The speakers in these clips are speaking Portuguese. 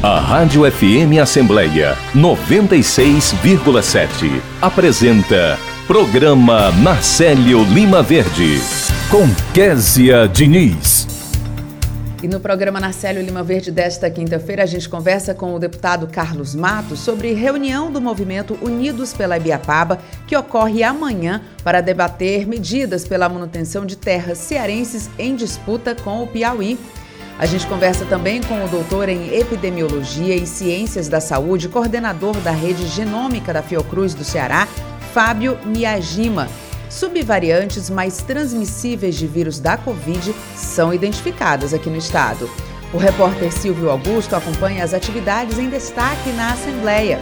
A Rádio FM Assembleia 96,7 apresenta Programa Marcelo Lima Verde com Késia Diniz. E no programa Narcélio Lima Verde desta quinta-feira, a gente conversa com o deputado Carlos Matos sobre reunião do movimento Unidos pela Ibiapaba, que ocorre amanhã para debater medidas pela manutenção de terras cearenses em disputa com o Piauí. A gente conversa também com o doutor em Epidemiologia e Ciências da Saúde, coordenador da rede genômica da Fiocruz do Ceará, Fábio Miyajima. Subvariantes mais transmissíveis de vírus da Covid são identificadas aqui no estado. O repórter Silvio Augusto acompanha as atividades em destaque na Assembleia.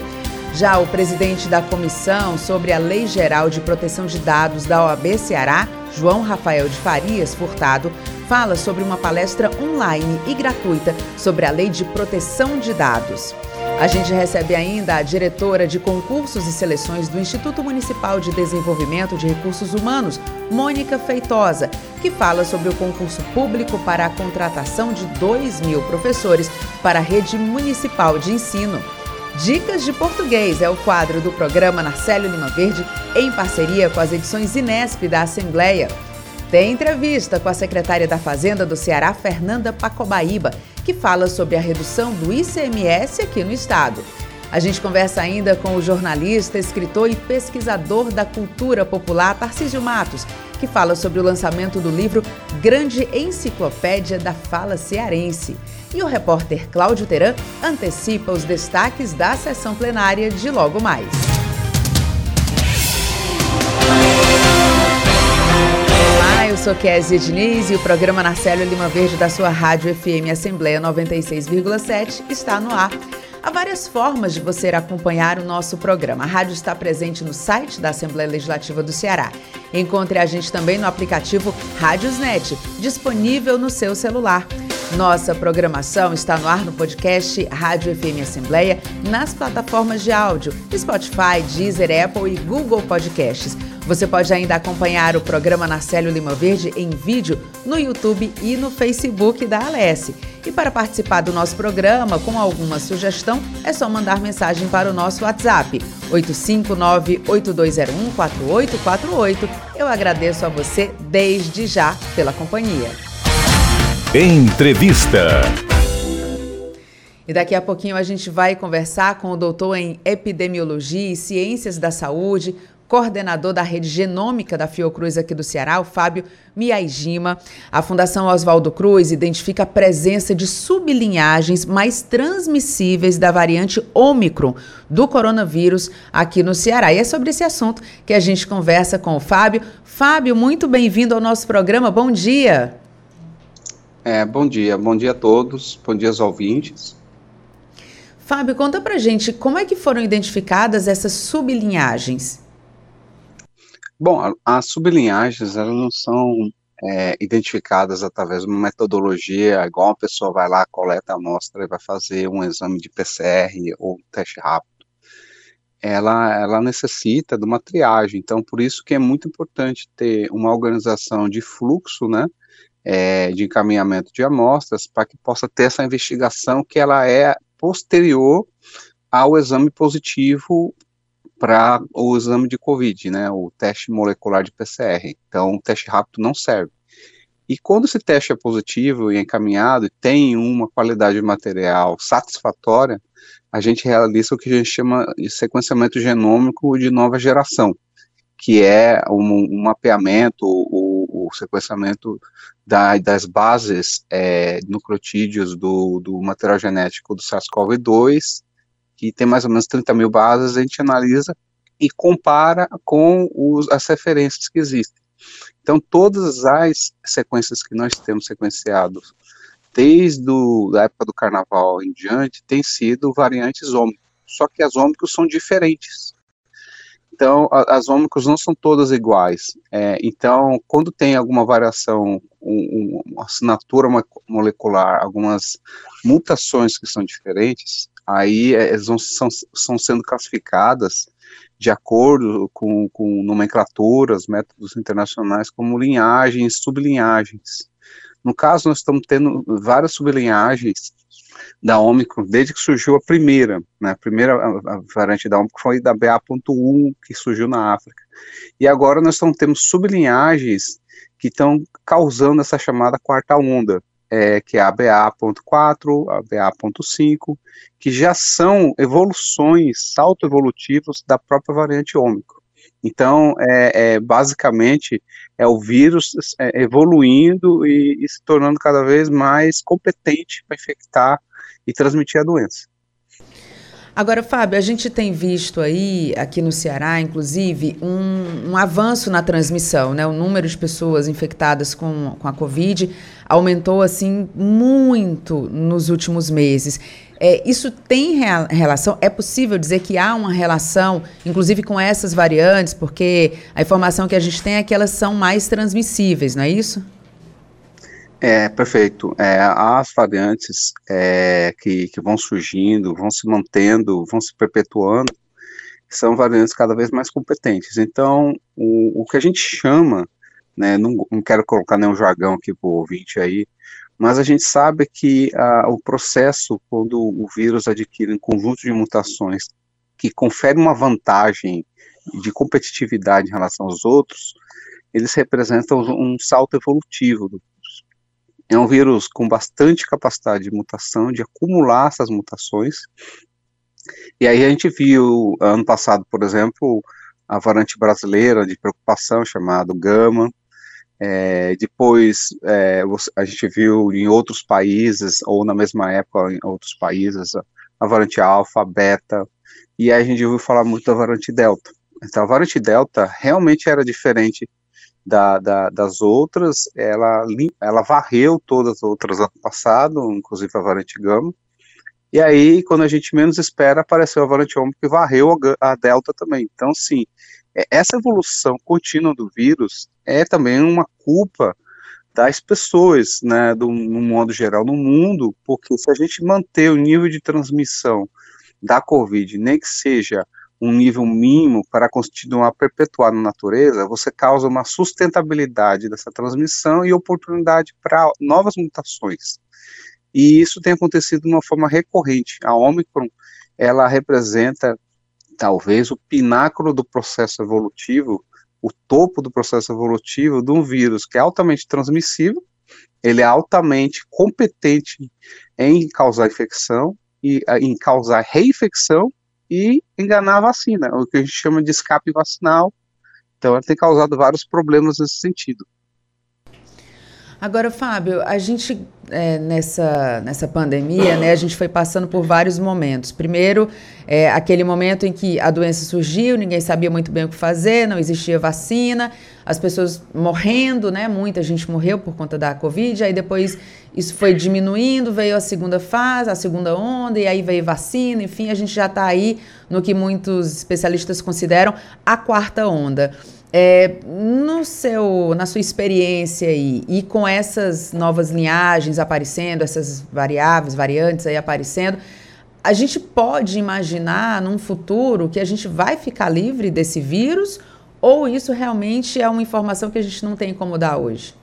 Já o presidente da comissão sobre a Lei Geral de Proteção de Dados da OAB Ceará, João Rafael de Farias Furtado, fala sobre uma palestra online e gratuita sobre a Lei de Proteção de Dados. A gente recebe ainda a diretora de concursos e seleções do Instituto Municipal de Desenvolvimento de Recursos Humanos, Mônica Feitosa, que fala sobre o concurso público para a contratação de 2 mil professores para a rede municipal de ensino. Dicas de Português é o quadro do programa Narcélio Lima Verde, em parceria com as edições Inesp da Assembleia. Tem entrevista com a secretária da Fazenda do Ceará, Fernanda Pacobaíba, que fala sobre a redução do ICMS aqui no estado. A gente conversa ainda com o jornalista, escritor e pesquisador da cultura popular Tarcísio Matos, que fala sobre o lançamento do livro Grande Enciclopédia da Fala Cearense. E o repórter Cláudio Teran antecipa os destaques da sessão plenária de logo mais. Eu sou Kézia Diniz e o programa Narcélio Lima Verde da sua Rádio FM Assembleia 96,7 está no ar. Há várias formas de você acompanhar o nosso programa. A rádio está presente no site da Assembleia Legislativa do Ceará. Encontre a gente também no aplicativo Rádiosnet, disponível no seu celular. Nossa programação está no ar no podcast Rádio FM Assembleia, nas plataformas de áudio, Spotify, Deezer, Apple e Google Podcasts. Você pode ainda acompanhar o programa Narcélio Lima Verde em vídeo no YouTube e no Facebook da Alesse. E para participar do nosso programa com alguma sugestão, é só mandar mensagem para o nosso WhatsApp 859-8201-4848. Eu agradeço a você desde já pela companhia. Entrevista. E daqui a pouquinho a gente vai conversar com o doutor em Epidemiologia e Ciências da Saúde, coordenador da rede genômica da Fiocruz aqui do Ceará, o Fábio Miaijima. A Fundação Oswaldo Cruz identifica a presença de sublinhagens mais transmissíveis da variante Ômicron do coronavírus aqui no Ceará. E é sobre esse assunto que a gente conversa com o Fábio. Fábio, muito bem-vindo ao nosso programa. Bom dia. É, bom dia, bom dia a todos, bom dia aos ouvintes. Fábio, conta pra gente como é que foram identificadas essas sublinhagens. Bom, as sublinhagens, elas não são é, identificadas através de uma metodologia, igual uma pessoa vai lá, coleta a amostra e vai fazer um exame de PCR ou um teste rápido. Ela, ela necessita de uma triagem, então por isso que é muito importante ter uma organização de fluxo, né, é, de encaminhamento de amostras, para que possa ter essa investigação que ela é posterior ao exame positivo para o exame de COVID, né, o teste molecular de PCR. Então, o teste rápido não serve. E quando esse teste é positivo e encaminhado e tem uma qualidade material satisfatória, a gente realiza o que a gente chama de sequenciamento genômico de nova geração, que é um, um mapeamento, o, o sequenciamento da, das bases é, nucleotídeos do, do material genético do SARS-CoV-2 que tem mais ou menos 30 mil bases, a gente analisa e compara com os, as referências que existem. Então, todas as sequências que nós temos sequenciados desde a época do carnaval em diante, têm sido variantes ômicos, só que as ômicos são diferentes. Então, as ômicos não são todas iguais. É, então, quando tem alguma variação, um, uma assinatura molecular, algumas mutações que são diferentes, aí é, elas vão, são, são sendo classificadas de acordo com, com nomenclaturas, métodos internacionais, como linhagens, sublinhagens. No caso, nós estamos tendo várias sublinhagens da Ômicron desde que surgiu a primeira, né, a primeira variante da Ômicron foi da BA.1 que surgiu na África. E agora nós estamos tendo sublinhagens que estão causando essa chamada quarta onda, é, que é a BA.4, a BA.5, que já são evoluções, salto evolutivos da própria variante Ômicron. Então, é, é, basicamente, é o vírus é, evoluindo e, e se tornando cada vez mais competente para infectar e transmitir a doença. Agora, Fábio, a gente tem visto aí, aqui no Ceará, inclusive, um, um, avanço na transmissão, né? O número de pessoas infectadas com, com a Covid aumentou, assim, muito nos últimos meses. É, isso tem rea relação? É possível dizer que há uma relação, inclusive com essas variantes, porque a informação que a gente tem é que elas são mais transmissíveis, não é isso? É, perfeito. É, as variantes é, que, que vão surgindo, vão se mantendo, vão se perpetuando, são variantes cada vez mais competentes. Então, o, o que a gente chama, né, não, não quero colocar nenhum jargão aqui para o ouvinte aí, mas a gente sabe que a, o processo, quando o vírus adquire um conjunto de mutações que confere uma vantagem de competitividade em relação aos outros, eles representam um salto evolutivo do é um vírus com bastante capacidade de mutação, de acumular essas mutações. E aí a gente viu, ano passado, por exemplo, a variante brasileira de preocupação, chamado Gama. É, depois é, a gente viu em outros países, ou na mesma época em outros países, a, variante alfa, beta, e aí a gente ouviu falar muito da variante delta. Então a variante delta realmente era diferente da, da, das outras, ela, ela varreu todas as outras ano passado, inclusive a variante gama, e aí, quando a gente menos espera, apareceu a variante ômicron que varreu a, a delta também. Então, sim, essa evolução contínua do vírus é também uma culpa das pessoas, né, do, no modo geral, no mundo, porque se a gente manter o nível de transmissão da Covid, nem que seja um nível mínimo para continuar perpetuar na natureza, você causa uma sustentabilidade dessa transmissão e oportunidade para novas mutações. E isso tem acontecido de uma forma recorrente. A Omicron, ela representa talvez o pináculo do processo evolutivo, o topo do processo evolutivo de um vírus que é altamente transmissível, ele é altamente competente em causar infecção e em causar reinfecção e enganar a vacina, o que a gente chama de escape vacinal. Então, ela tem causado vários problemas nesse sentido. Agora, Fábio, a gente é, nessa, nessa pandemia, né, a gente foi passando por vários momentos. Primeiro, é, aquele momento em que a doença surgiu, ninguém sabia muito bem o que fazer, não existia vacina, as pessoas morrendo, né, muita gente morreu por conta da Covid, aí depois isso foi diminuindo, veio a segunda fase, a segunda onda, e aí veio vacina, enfim, a gente já está aí no que muitos especialistas consideram a quarta onda. É, no seu, na sua experiência aí, e com essas novas linhagens aparecendo, essas variáveis, variantes aí aparecendo, a gente pode imaginar num futuro que a gente vai ficar livre desse vírus ou isso realmente é uma informação que a gente não tem como dar hoje?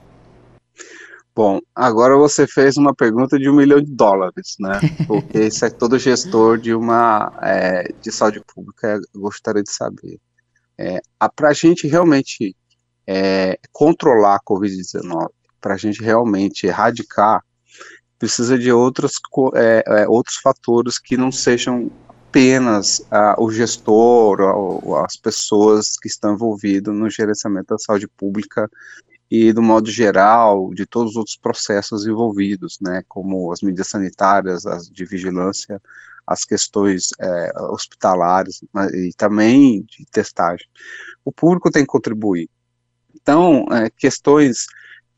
Bom, agora você fez uma pergunta de um milhão de dólares, né? Porque isso é todo gestor de uma é, de saúde pública gostaria de saber. É, para a gente realmente é, controlar a Covid-19, para a gente realmente erradicar, precisa de outros, é, é, outros fatores que não sejam apenas uh, o gestor, ou, as pessoas que estão envolvidas no gerenciamento da saúde pública e, do modo geral, de todos os outros processos envolvidos, né, como as medidas sanitárias, as de vigilância, as questões é, hospitalares e também de testagem. O público tem que contribuir. Então, é, questões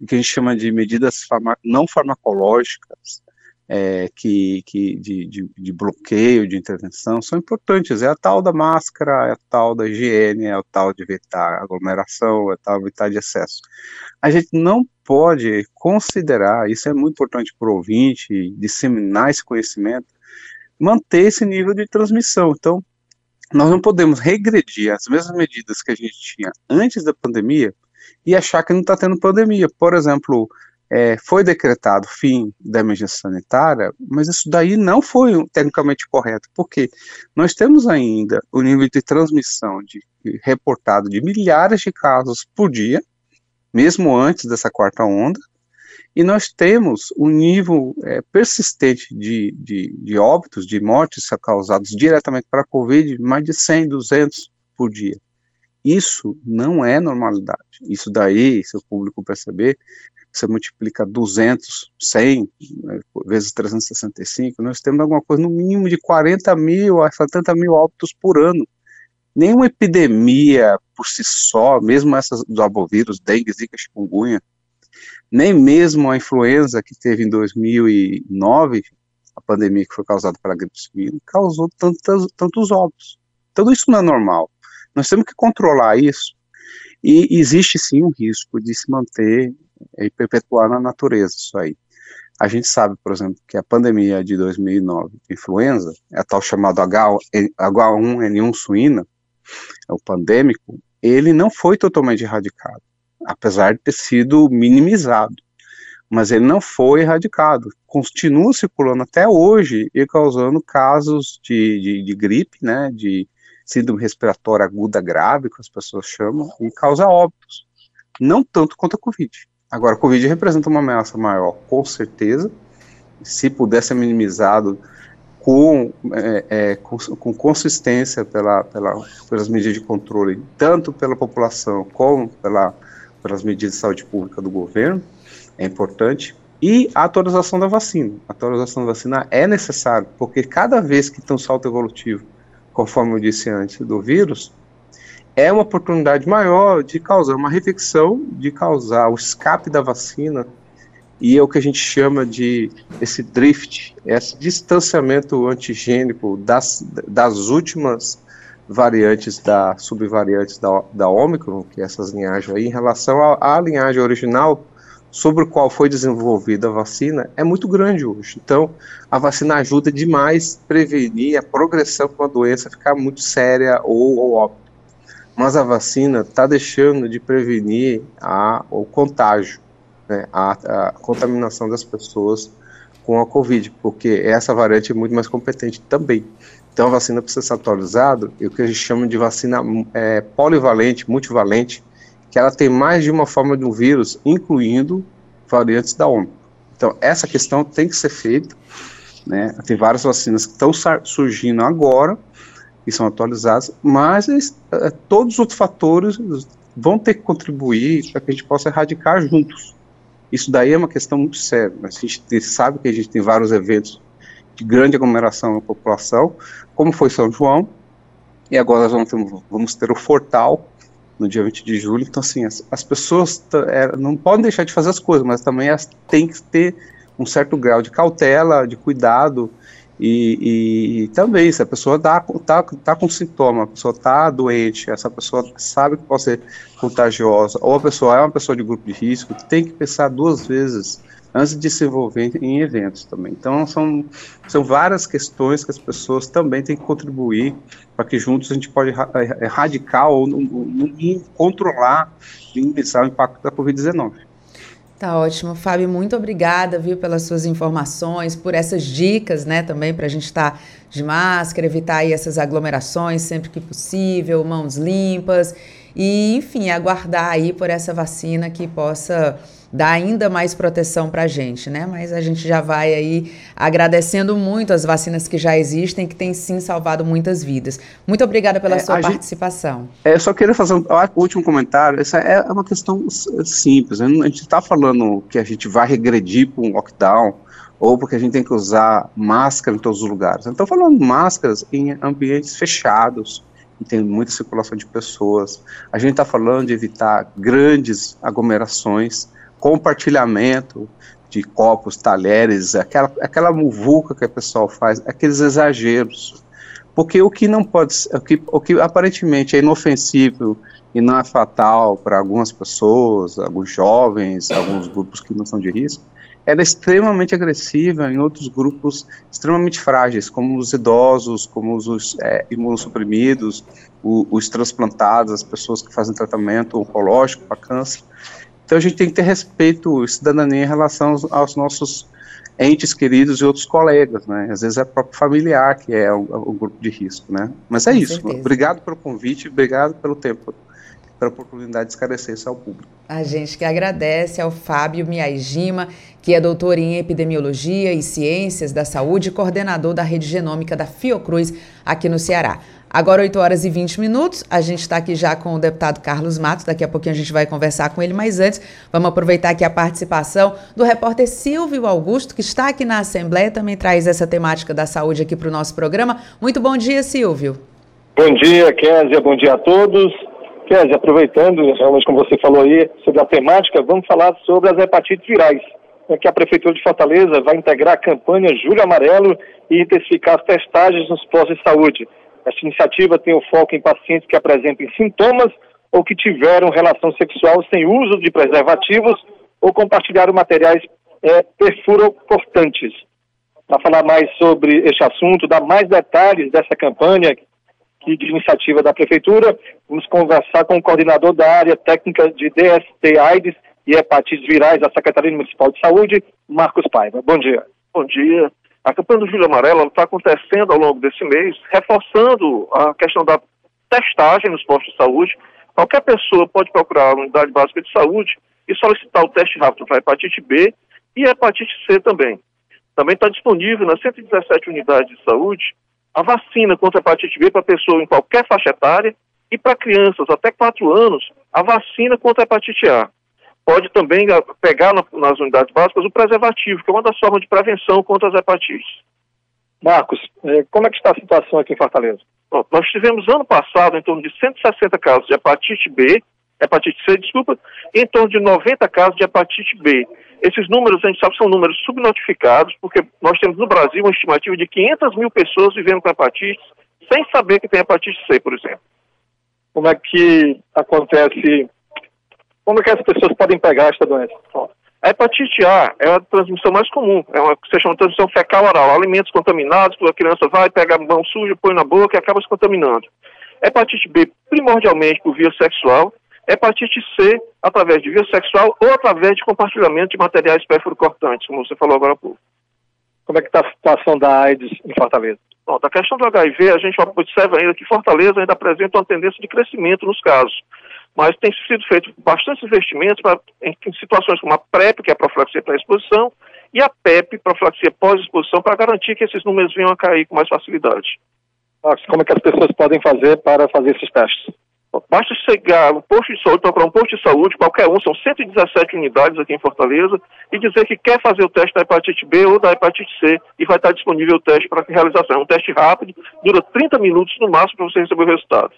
que a gente chama de medidas farma não farmacológicas, é, que, que de, de, de, bloqueio, de intervenção, são importantes. É a tal da máscara, é a tal da higiene, é o tal de evitar aglomeração, é a tal de evitar de excesso. A gente não pode considerar, isso é muito importante para o ouvinte, disseminar esse conhecimento, manter esse nível de transmissão. Então, nós não podemos regredir as mesmas medidas que a gente tinha antes da pandemia e achar que não está tendo pandemia. Por exemplo, é, foi decretado fim da emergência sanitária, mas isso daí não foi tecnicamente correto, porque nós temos ainda o nível de transmissão de, reportado de milhares de casos por dia, mesmo antes dessa quarta onda, e nós temos um nível é, persistente de, de, de, óbitos, de mortes causados diretamente para a Covid, mais de 100, 200 por dia. Isso não é normalidade. Isso daí, se o público perceber, você multiplica 200, 100, né, vezes 365, nós temos alguma coisa no mínimo de 40 mil a 70 mil óbitos por ano. Nenhuma epidemia por si só, mesmo essas do abovírus, dengue, zika, chikungunya, nem mesmo a influenza que teve em 2009, a pandemia que foi causada pela gripe suína, causou tantos, tantos óbitos. Tudo isso não é normal. Nós temos que controlar isso. E existe sim um risco de se manter e perpetuar na natureza isso aí. A gente sabe, por exemplo, que a pandemia de 2009 de influenza, a tal chamado H1N1 suína, é o pandêmico, ele não foi totalmente erradicado apesar de ter sido minimizado. Mas ele não foi erradicado, continua circulando até hoje e causando casos de, de, de gripe, né, de síndrome respiratória aguda grave, que as pessoas chamam, e causa óbitos. Não tanto quanto a Covid. Agora, a Covid representa uma ameaça maior, com certeza. Se pudesse ser minimizado com, é, é, com, com, consistência pela, pela, pelas medidas de controle, tanto pela população como pela pelas medidas de saúde pública do governo, é importante, e a atualização da vacina. A atualização da vacina é necessária, porque cada vez que tem um salto evolutivo, conforme eu disse antes, do vírus, é uma oportunidade maior de causar uma reflexão, de causar o escape da vacina, e é o que a gente chama de esse drift, esse distanciamento antigênico das, das últimas variantes da subvariantes da, da Omicron, que é essas linhagens aí, em relação à, linhagem original sobre o qual foi desenvolvida a vacina, é muito grande hoje. Então, a vacina ajuda demais a prevenir a progressão para uma doença ficar muito séria ou, ou. Mas a vacina está deixando de prevenir a, o contágio, né, a, a contaminação das pessoas com a Covid, porque essa variante é muito mais competente também. Então a vacina precisa ser atualizada, e o que a gente chama de vacina é, polivalente, multivalente, que ela tem mais de uma forma de um vírus, incluindo variantes da Omicron. Então essa questão tem que ser feita, né? Tem várias vacinas que estão surgindo agora e são atualizadas, mas é, todos os outros fatores vão ter que contribuir para que a gente possa erradicar juntos. Isso daí é uma questão muito séria. A gente sabe que a gente tem vários eventos de grande aglomeração na população, como foi São João, e agora vamos vamos ter o Fortal no dia 20 de julho. Então, assim, as, as pessoas é, não podem deixar de fazer as coisas, mas também elas têm que ter um certo grau de cautela, de cuidado, e, e, e também, se a pessoa está tá, tá com sintoma, a pessoa está doente, essa pessoa sabe que pode ser contagiosa, ou a pessoa é uma pessoa de grupo de risco, tem que pensar duas vezes antes de se envolver em eventos também. Então, são, são várias questões que as pessoas também têm que contribuir para que juntos a gente pode erradicar ou, no, no, controlar, minimizar o impacto da Covid-19. Tá ótimo, Fábio, muito obrigada, viu, pelas suas informações, por essas dicas, né, também para a gente estar tá de máscara, evitar aí essas aglomerações sempre que possível, mãos limpas e, enfim, aguardar aí por essa vacina que possa dar ainda mais proteção para a gente, né? Mas a gente já vai aí agradecendo muito as vacinas que já existem, que têm sim salvado muitas vidas. Muito obrigada pela é, sua participação. Gente, é, eu só queria fazer um último comentário. Essa é uma questão simples. A gente está falando que a gente vai regredir para um lockdown ou porque a gente tem que usar máscara em todos os lugares. Estou falando máscaras em ambientes fechados, e tem muita circulação de pessoas. A gente está falando de evitar grandes aglomerações compartilhamento de copos, talheres, aquela, aquela muvuca que a pessoa faz, aqueles exageros. Porque o que não pode o que, o que aparentemente é inofensivo e não é fatal para algumas pessoas, alguns jovens, alguns grupos que não são de risco, ela é extremamente agressiva em outros grupos extremamente frágeis, como os idosos, como os é, imunossuprimidos, os, os transplantados, as pessoas que fazem tratamento oncológico para câncer. Então a gente tem que ter respeito e cidadania em relação aos, aos nossos entes queridos e outros colegas, né? Às vezes é próprio familiar que é o, o grupo de risco, né? Mas é Com isso. Certeza. Obrigado pelo convite, obrigado pelo tempo, pela oportunidade de esclarecer isso ao público. A gente que agradece ao Fábio Miagima, que é doutor em epidemiologia e ciências da saúde e coordenador da rede genômica da Fiocruz aqui no Ceará. Agora, 8 horas e 20 minutos. A gente está aqui já com o deputado Carlos Matos. Daqui a pouquinho a gente vai conversar com ele, mas antes, vamos aproveitar aqui a participação do repórter Silvio Augusto, que está aqui na Assembleia, também traz essa temática da saúde aqui para o nosso programa. Muito bom dia, Silvio. Bom dia, Kézia. Bom dia a todos. Kézia, aproveitando, realmente como você falou aí, sobre a temática, vamos falar sobre as hepatites virais. É que a Prefeitura de Fortaleza vai integrar a campanha Julho Amarelo e intensificar as testagens nos postos de saúde. Esta iniciativa tem o foco em pacientes que apresentem sintomas ou que tiveram relação sexual sem uso de preservativos ou compartilharam materiais é, perfurocortantes. Para falar mais sobre este assunto, dar mais detalhes dessa campanha de iniciativa da Prefeitura, vamos conversar com o coordenador da área técnica de DST AIDS e hepatites virais da Secretaria Municipal de Saúde, Marcos Paiva. Bom dia. Bom dia. A campanha do Júlio Amarelo está acontecendo ao longo desse mês, reforçando a questão da testagem nos postos de saúde. Qualquer pessoa pode procurar a unidade básica de saúde e solicitar o teste rápido para hepatite B e hepatite C também. Também está disponível nas 117 unidades de saúde a vacina contra a hepatite B para pessoa em qualquer faixa etária e para crianças até 4 anos a vacina contra a hepatite A pode também pegar nas unidades básicas o preservativo, que é uma das formas de prevenção contra as hepatites. Marcos, é, como é que está a situação aqui em Fortaleza? Bom, nós tivemos ano passado em torno de 160 casos de hepatite B, hepatite C, desculpa, em torno de 90 casos de hepatite B. Esses números, a gente sabe, são números subnotificados, porque nós temos no Brasil uma estimativa de 500 mil pessoas vivendo com hepatite, sem saber que tem hepatite C, por exemplo. Como é que acontece como é que as pessoas podem pegar esta doença? A hepatite A é a transmissão mais comum, é uma que se chama transmissão fecal oral, alimentos contaminados, a criança vai, pega a mão suja, põe na boca e acaba se contaminando. Hepatite B, primordialmente por via sexual, hepatite C, através de via sexual ou através de compartilhamento de materiais perfurocortantes, como você falou agora há pouco. Como é que está a situação da AIDS em Fortaleza? Bom, da questão do HIV, a gente observa ainda que Fortaleza ainda apresenta uma tendência de crescimento nos casos mas tem sido feito bastantes investimentos pra, em, em, situações como a PrEP, que é a profilaxia pré-exposição, e a PEP, profilaxia pós-exposição, para garantir que esses números venham a cair com mais facilidade. Como é que as pessoas podem fazer para fazer esses testes? Basta chegar um posto de saúde, procurar um posto de saúde, qualquer um, são 117 unidades aqui em Fortaleza, e dizer que quer fazer o teste da hepatite B ou da hepatite C, e vai estar disponível o teste para realização. É um teste rápido, dura 30 minutos no máximo para você receber o resultado.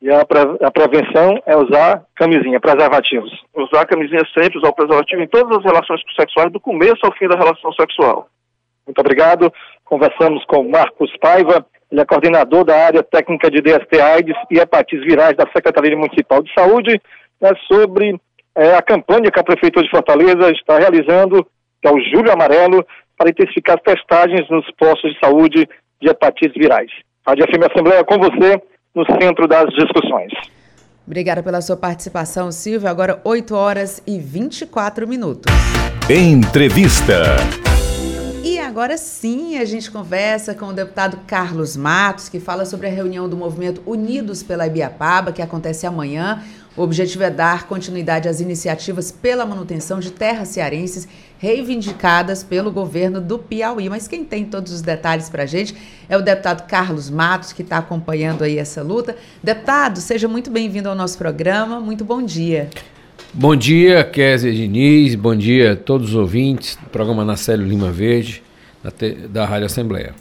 E a, pre a prevenção é usar camisinha, preservativos. Usar camisinha sempre, usar o preservativo em todas as relações sexuais, do começo ao fim da relação sexual. Muito obrigado. Conversamos com Marcos Paiva, ele é coordenador da área técnica de DST AIDS e hepatites virais da Secretaria Municipal de Saúde, né, sobre é, a campanha que a Prefeitura de Fortaleza está realizando, que é o Julho Amarelo, para intensificar as testagens nos postos de saúde de hepatites virais. Rádio FM Assembleia com você no centro das discussões. Obrigada pela sua participação, Silvio. Agora 8 horas e 24 minutos. Entrevista. E agora sim a gente conversa com o deputado Carlos Matos, que fala sobre a reunião do movimento Unidos pela Ibiapaba, que acontece amanhã. O objetivo é dar continuidade às iniciativas pela manutenção de terras cearenses reivindicadas pelo governo do Piauí. Mas quem tem todos os detalhes para a gente é o deputado Carlos Matos, que está acompanhando aí essa luta. Deputado, seja muito bem-vindo ao nosso programa. Muito bom dia. Bom dia, Kézia Diniz. Bom dia a todos os ouvintes do programa Nacélio Lima Verde, da, da Rádio Assembleia.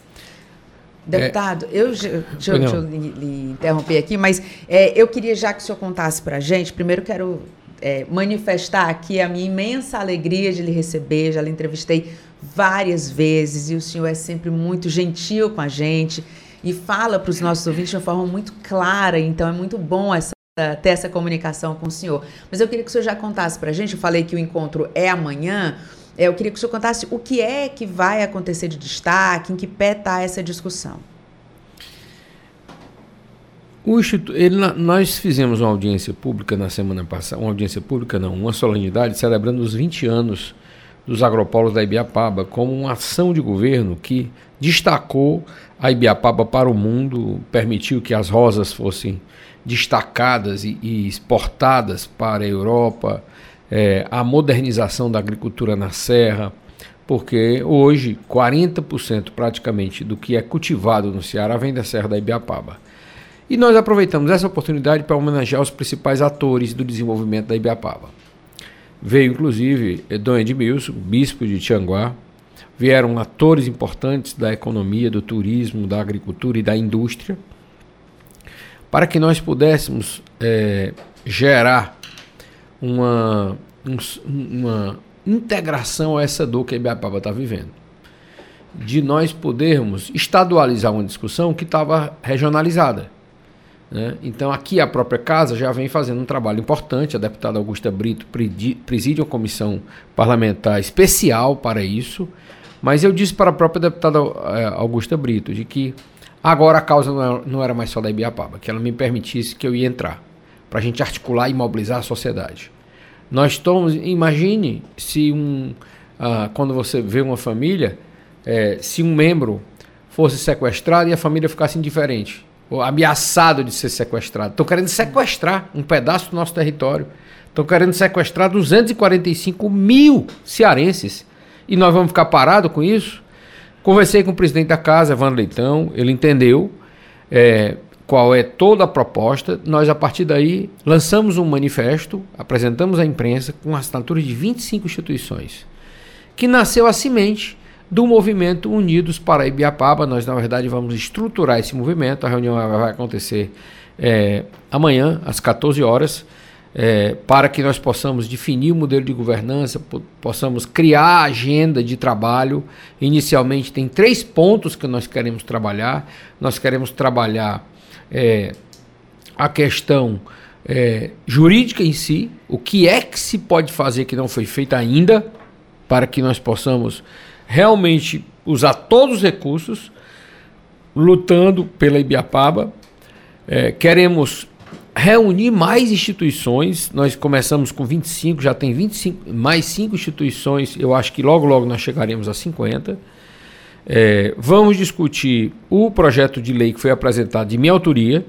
Deputado, é, eu, deixa, deixa eu lhe, lhe interromper aqui, mas é, eu queria já que o senhor contasse para a gente, primeiro quero é, manifestar aqui a minha imensa alegria de lhe receber, já lhe entrevistei várias vezes e o senhor é sempre muito gentil com a gente e fala para os nossos ouvintes de uma forma muito clara, então é muito bom essa ter essa comunicação com o senhor. Mas eu queria que o senhor já contasse para a gente, eu falei que o encontro é amanhã, é, eu queria que o senhor contasse o que é que vai acontecer de destaque, em que pé está essa discussão. O Instituto, ele, nós fizemos uma audiência pública na semana passada, uma audiência pública não, uma solenidade celebrando os 20 anos dos agropolos da Ibiapaba como uma ação de governo que destacou a Ibiapaba para o mundo, permitiu que as rosas fossem destacadas e, e exportadas para a Europa, é, a modernização da agricultura na serra, porque hoje 40% praticamente do que é cultivado no Ceará vem da Serra da Ibiapaba. E nós aproveitamos essa oportunidade para homenagear os principais atores do desenvolvimento da Ibiapaba. Veio inclusive Dom Edmilson, bispo de Tianguá, vieram atores importantes da economia, do turismo, da agricultura e da indústria, para que nós pudéssemos é, gerar uma, um, uma integração a essa dor que a Ibiapaba está vivendo. De nós podermos estadualizar uma discussão que estava regionalizada. Né? Então, aqui a própria casa já vem fazendo um trabalho importante. A deputada Augusta Brito preside uma comissão parlamentar especial para isso. Mas eu disse para a própria deputada eh, Augusta Brito de que agora a causa não era mais só da Ibiapaba, que ela me permitisse que eu ia entrar para a gente articular e mobilizar a sociedade. Nós estamos, imagine se um, ah, quando você vê uma família, é, se um membro fosse sequestrado e a família ficasse indiferente ou ameaçado de ser sequestrado. Estão querendo sequestrar um pedaço do nosso território. Estão querendo sequestrar 245 mil cearenses. E nós vamos ficar parados com isso? Conversei com o presidente da casa, Evandro Leitão, ele entendeu é, qual é toda a proposta. Nós, a partir daí, lançamos um manifesto, apresentamos à imprensa com assinaturas de 25 instituições, que nasceu a semente do movimento Unidos para Ibiapaba. Nós, na verdade, vamos estruturar esse movimento. A reunião vai acontecer é, amanhã, às 14 horas, é, para que nós possamos definir o modelo de governança, possamos criar a agenda de trabalho. Inicialmente, tem três pontos que nós queremos trabalhar. Nós queremos trabalhar é, a questão é, jurídica em si, o que é que se pode fazer que não foi feito ainda, para que nós possamos realmente usar todos os recursos, lutando pela Ibiapaba. É, queremos reunir mais instituições. Nós começamos com 25, já tem 25, mais 5 instituições. Eu acho que logo, logo nós chegaremos a 50. É, vamos discutir o projeto de lei que foi apresentado de minha autoria,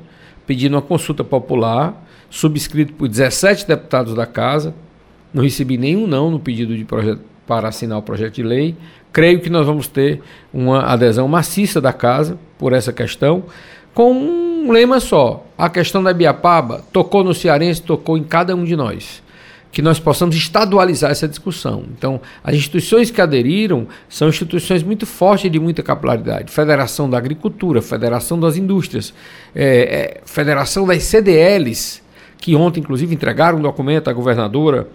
pedindo uma consulta popular, subscrito por 17 deputados da casa. Não recebi nenhum não no pedido de projeto para assinar o projeto de lei. Creio que nós vamos ter uma adesão maciça da casa por essa questão, com um lema só: a questão da Biapaba tocou no cearense, tocou em cada um de nós. Que nós possamos estadualizar essa discussão. Então, as instituições que aderiram são instituições muito fortes e de muita capilaridade. Federação da Agricultura, Federação das Indústrias, é, é, Federação das CDLs, que ontem, inclusive, entregaram um documento à governadora,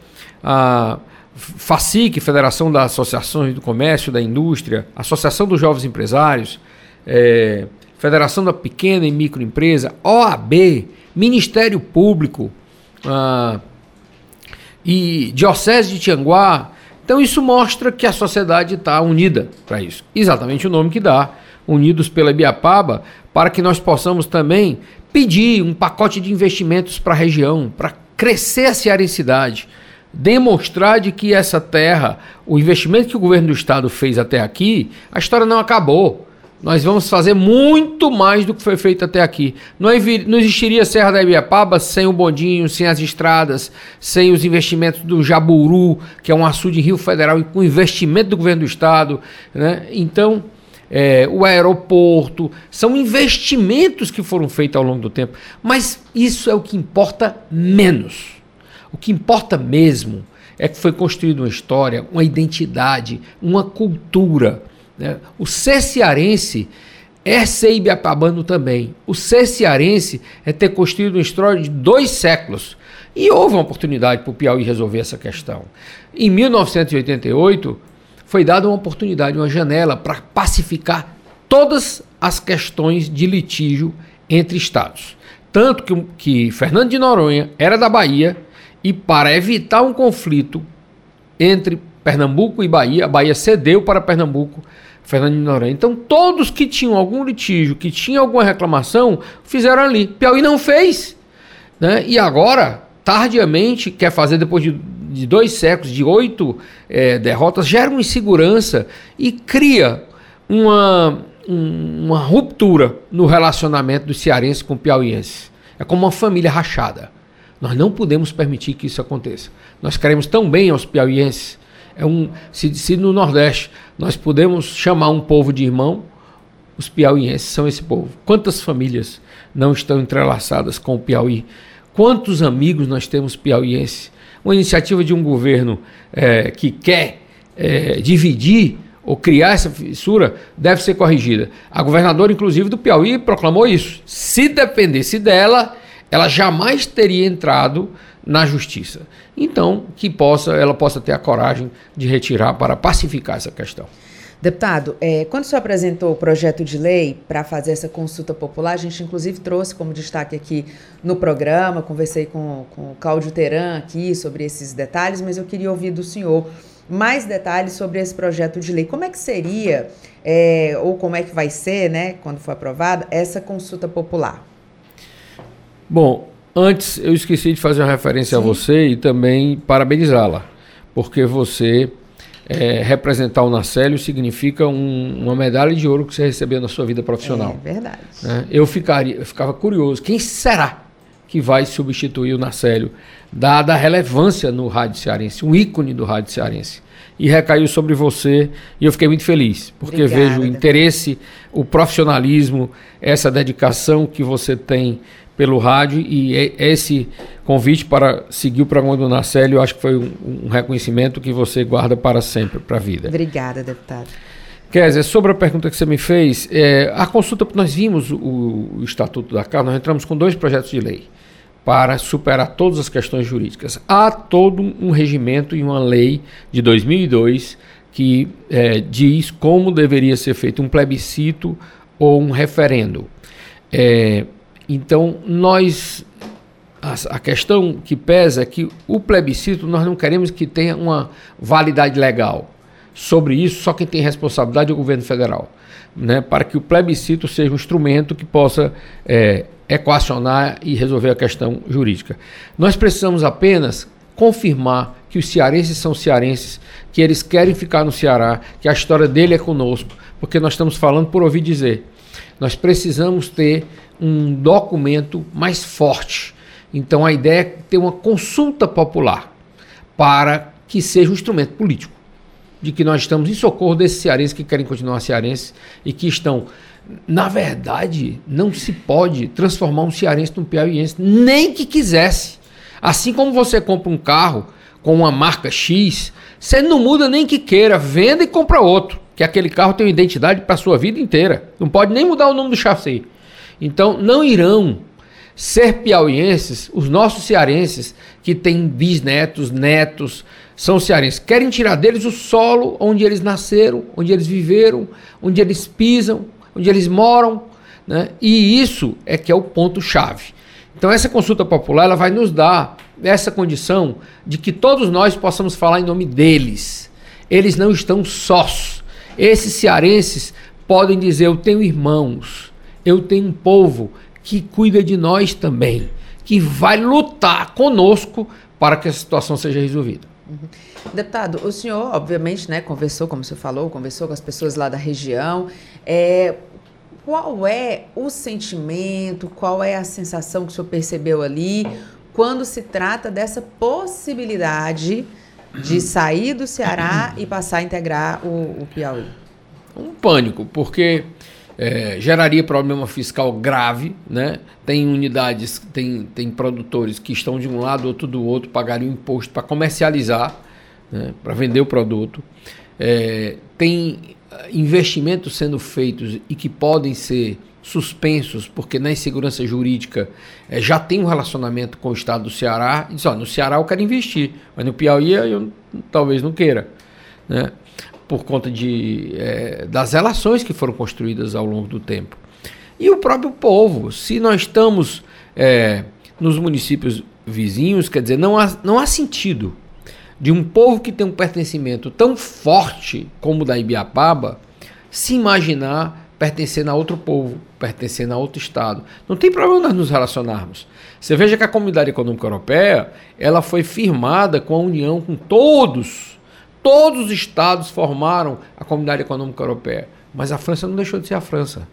a FACIC, Federação das Associações do Comércio, da Indústria, Associação dos Jovens Empresários, é, Federação da Pequena e Microempresa, OAB, Ministério Público ah, e Diocese de Tianguá. Então isso mostra que a sociedade está unida para isso. Exatamente o nome que dá, Unidos pela Biapaba, para que nós possamos também pedir um pacote de investimentos para a região, para crescer a cearensidade demonstrar de que essa terra, o investimento que o governo do estado fez até aqui, a história não acabou. Nós vamos fazer muito mais do que foi feito até aqui. Não, existiria Serra da Ibiapaba sem o bondinho, sem as estradas, sem os investimentos do Jaburu, que é um açude em Rio Federal, e com investimento do governo do estado. Né? Então, é, o aeroporto, são investimentos que foram feitos ao longo do tempo. Mas isso é o que importa menos. O que importa mesmo é que foi construída uma história, uma identidade, uma cultura. Né? O ser cearense é ser ibiapabano também. O ser cearense é ter construído uma história de dois séculos. E houve uma oportunidade para o Piauí resolver essa questão. Em 1988, foi dada uma oportunidade, uma janela para pacificar todas as questões de litígio entre estados. Tanto que, que Fernando de Noronha era da Bahia e para evitar um conflito entre Pernambuco e Bahia, a Bahia cedeu para Pernambuco Fernando Noronha. Então, todos que tinham algum litígio, que tinham alguma reclamação, fizeram ali. Piauí não fez. Né? E agora, tardiamente, quer fazer depois de, de dois séculos, de oito é, derrotas, gera uma insegurança e cria uma, um, uma ruptura no relacionamento do cearense com o piauiense. É como uma família rachada. Nós não podemos permitir que isso aconteça. Nós queremos tão bem aos piauienses. É um, se, se no Nordeste nós podemos chamar um povo de irmão, os piauienses são esse povo. Quantas famílias não estão entrelaçadas com o Piauí? Quantos amigos nós temos piauienses? Uma iniciativa de um governo é, que quer é, dividir ou criar essa fissura deve ser corrigida. A governadora, inclusive, do Piauí proclamou isso. Se dependesse dela, ela jamais teria entrado na justiça. Então, que possa, ela possa ter a coragem de retirar para pacificar essa questão. Deputado, é, quando o senhor apresentou o projeto de lei para fazer essa consulta popular, a gente inclusive trouxe como destaque aqui no programa, conversei com, com o Cláudio Teran aqui sobre esses detalhes, mas eu queria ouvir do senhor mais detalhes sobre esse projeto de lei. Como é que seria, é, ou como é que vai ser, né, quando for aprovada, essa consulta popular? Bom, antes eu esqueci de fazer uma referência Sim. a você e também parabenizá-la, porque você é, representar o Nacélio significa um, uma medalha de ouro que você recebeu na sua vida profissional. É verdade. Né? Eu, ficaria, eu ficava curioso, quem será que vai substituir o Nacélio, dada a relevância no rádio cearense, um ícone do rádio cearense. E recaiu sobre você e eu fiquei muito feliz, porque Obrigada, vejo o interesse, o profissionalismo, essa dedicação que você tem pelo rádio e esse convite para seguir o programa do Nacélio, eu acho que foi um, um reconhecimento que você guarda para sempre, para a vida. Obrigada, deputado. Kézia, sobre a pergunta que você me fez, é, a consulta, nós vimos o, o Estatuto da Casa, nós entramos com dois projetos de lei para superar todas as questões jurídicas. Há todo um regimento e uma lei de 2002 que é, diz como deveria ser feito um plebiscito ou um referendo. É, então, nós. A, a, questão que pesa é que o plebiscito nós não queremos que tenha uma validade legal. Sobre isso, só quem tem responsabilidade é o governo federal. Né, para que o plebiscito seja um instrumento que possa é, equacionar e resolver a questão jurídica. Nós precisamos apenas confirmar que os cearenses são cearenses, que eles querem ficar no Ceará, que a história dele é conosco, porque nós estamos falando por ouvir dizer. Nós precisamos ter um documento mais forte. Então a ideia é ter uma consulta popular para que seja um instrumento político de que nós estamos em socorro desses cearenses que querem continuar cearenses e que estão na verdade, não se pode transformar um cearense num piauiense, nem que quisesse. Assim como você compra um carro com uma marca X, você não muda nem que queira, venda e compra outro, que aquele carro tem uma identidade para sua vida inteira. Não pode nem mudar o nome do chassi. Então, não irão ser piauienses os nossos cearenses que têm bisnetos, netos, são cearenses. Querem tirar deles o solo onde eles nasceram, onde eles viveram, onde eles pisam, onde eles moram, né? e isso é que é o ponto-chave. Então, essa consulta popular ela vai nos dar essa condição de que todos nós possamos falar em nome deles. Eles não estão sós. Esses cearenses podem dizer: Eu tenho irmãos, eu tenho um povo que cuida de nós também, que vai lutar conosco para que a situação seja resolvida. Uhum. Deputado, o senhor, obviamente, né, conversou, como o senhor falou, conversou com as pessoas lá da região. É, qual é o sentimento, qual é a sensação que o senhor percebeu ali quando se trata dessa possibilidade de sair do Ceará e passar a integrar o, o Piauí? Um pânico, porque é, geraria problema fiscal grave, né? Tem unidades, tem, tem produtores que estão de um lado, outro do outro, pagariam imposto para comercializar, né? para vender o produto. É, tem investimentos sendo feitos e que podem ser suspensos, porque na insegurança jurídica é, já tem um relacionamento com o Estado do Ceará, e diz, ó, no Ceará eu quero investir, mas no Piauí eu talvez não queira, né? Por conta de, é, das relações que foram construídas ao longo do tempo. E o próprio povo, se nós estamos é, nos municípios vizinhos, quer dizer, não há, não há sentido de um povo que tem um pertencimento tão forte como o da Ibiapaba se imaginar pertencendo a outro povo, pertencendo a outro estado. Não tem problema nós nos relacionarmos. Você veja que a Comunidade Econômica Europeia, ela foi firmada com a união com todos. Todos os estados formaram a Comunidade Econômica Europeia. Mas a França não deixou de ser a França.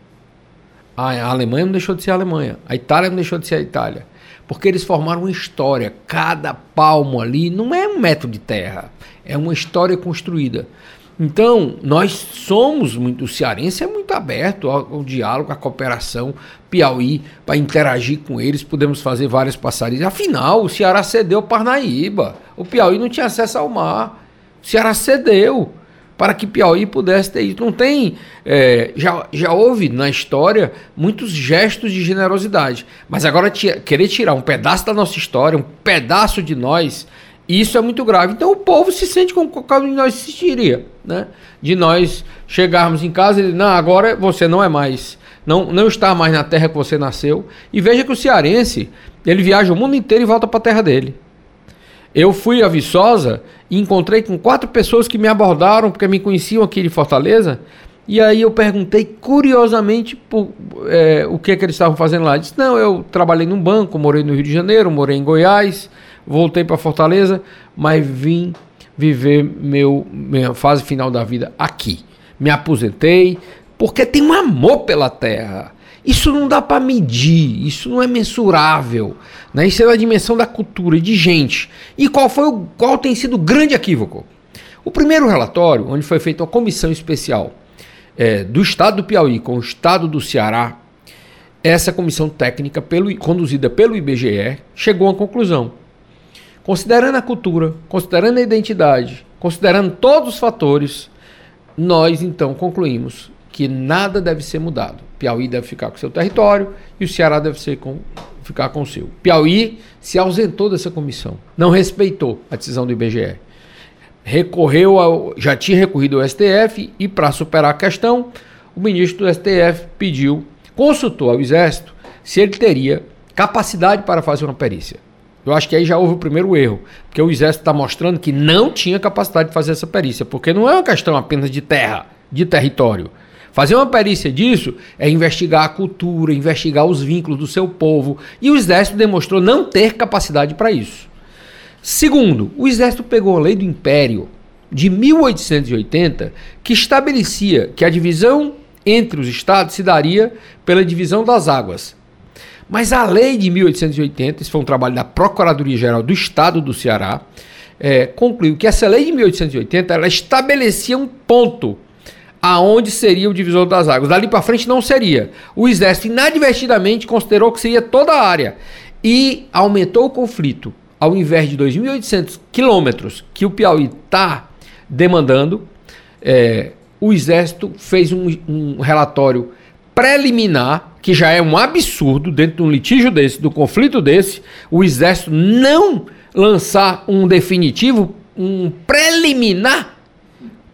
A Alemanha não deixou de ser a Alemanha. A Itália não deixou de ser a Itália. Porque eles formaram uma história. Cada palmo ali não é um metro de terra. É uma história construída. Então, nós somos muito. O cearense é muito aberto ao, diálogo, à cooperação. Piauí, para interagir com eles, podemos fazer várias passarias. Afinal, o Ceará cedeu Parnaíba. O Piauí não tinha acesso ao mar. Ceará cedeu para que Piauí pudesse ter isso. Não tem. É, já, já houve na história muitos gestos de generosidade. Mas agora querer tirar um pedaço da nossa história, um pedaço de nós isso é muito grave. Então o povo se sente como qualquer um de nós se sentiria, né? De nós chegarmos em casa e dizer, não, agora você não é mais, não, não está mais na terra que você nasceu. E veja que o cearense, ele viaja o mundo inteiro e volta para a terra dele. Eu fui a Viçosa e encontrei com quatro pessoas que me abordaram porque me conheciam aqui de Fortaleza. E aí eu perguntei curiosamente por, é, o que, é que eles estavam fazendo lá. disse, não, eu trabalhei num banco, morei no Rio de Janeiro, morei em Goiás, voltei para Fortaleza, mas vim viver meu, minha fase final da vida aqui. Me aposentei, porque tem um amor pela terra. Isso não dá para medir, isso não é mensurável. Né? Isso é uma dimensão da cultura de gente. E qual, foi o, qual tem sido o grande equívoco? O primeiro relatório, onde foi feita uma comissão especial é, do Estado do Piauí com o Estado do Ceará, essa comissão técnica, pelo, conduzida pelo IBGE, chegou uma conclusão Considerando a cultura, considerando a identidade, considerando todos os fatores, nós então concluímos que nada deve ser mudado. Piauí deve ficar com seu território e o Ceará deve ser com, ficar com o seu. Piauí se ausentou dessa comissão, não respeitou a decisão do IBGE. Recorreu ao, já tinha recorrido ao STF e para superar a questão, o ministro do STF pediu, consultou ao Exército se ele teria capacidade para fazer uma perícia. Eu acho que aí já houve o primeiro erro, porque o Exército está mostrando que não tinha capacidade de fazer essa perícia, porque não é uma questão apenas de terra, de território. Fazer uma perícia disso é investigar a cultura, investigar os vínculos do seu povo, e o Exército demonstrou não ter capacidade para isso. Segundo, o Exército pegou a lei do Império de 1880 que estabelecia que a divisão entre os estados se daria pela divisão das águas. Mas a lei de 1880, isso foi um trabalho da Procuradoria-Geral do Estado do Ceará, é, concluiu que essa lei de 1880 ela estabelecia um ponto aonde seria o divisor das águas. Dali para frente não seria. O Exército inadvertidamente considerou que seria toda a área e aumentou o conflito. Ao invés de 2.800 quilômetros que o Piauí está demandando, é, o Exército fez um, um relatório preliminar, que já é um absurdo dentro de um litígio desse, do conflito desse, o Exército não lançar um definitivo, um preliminar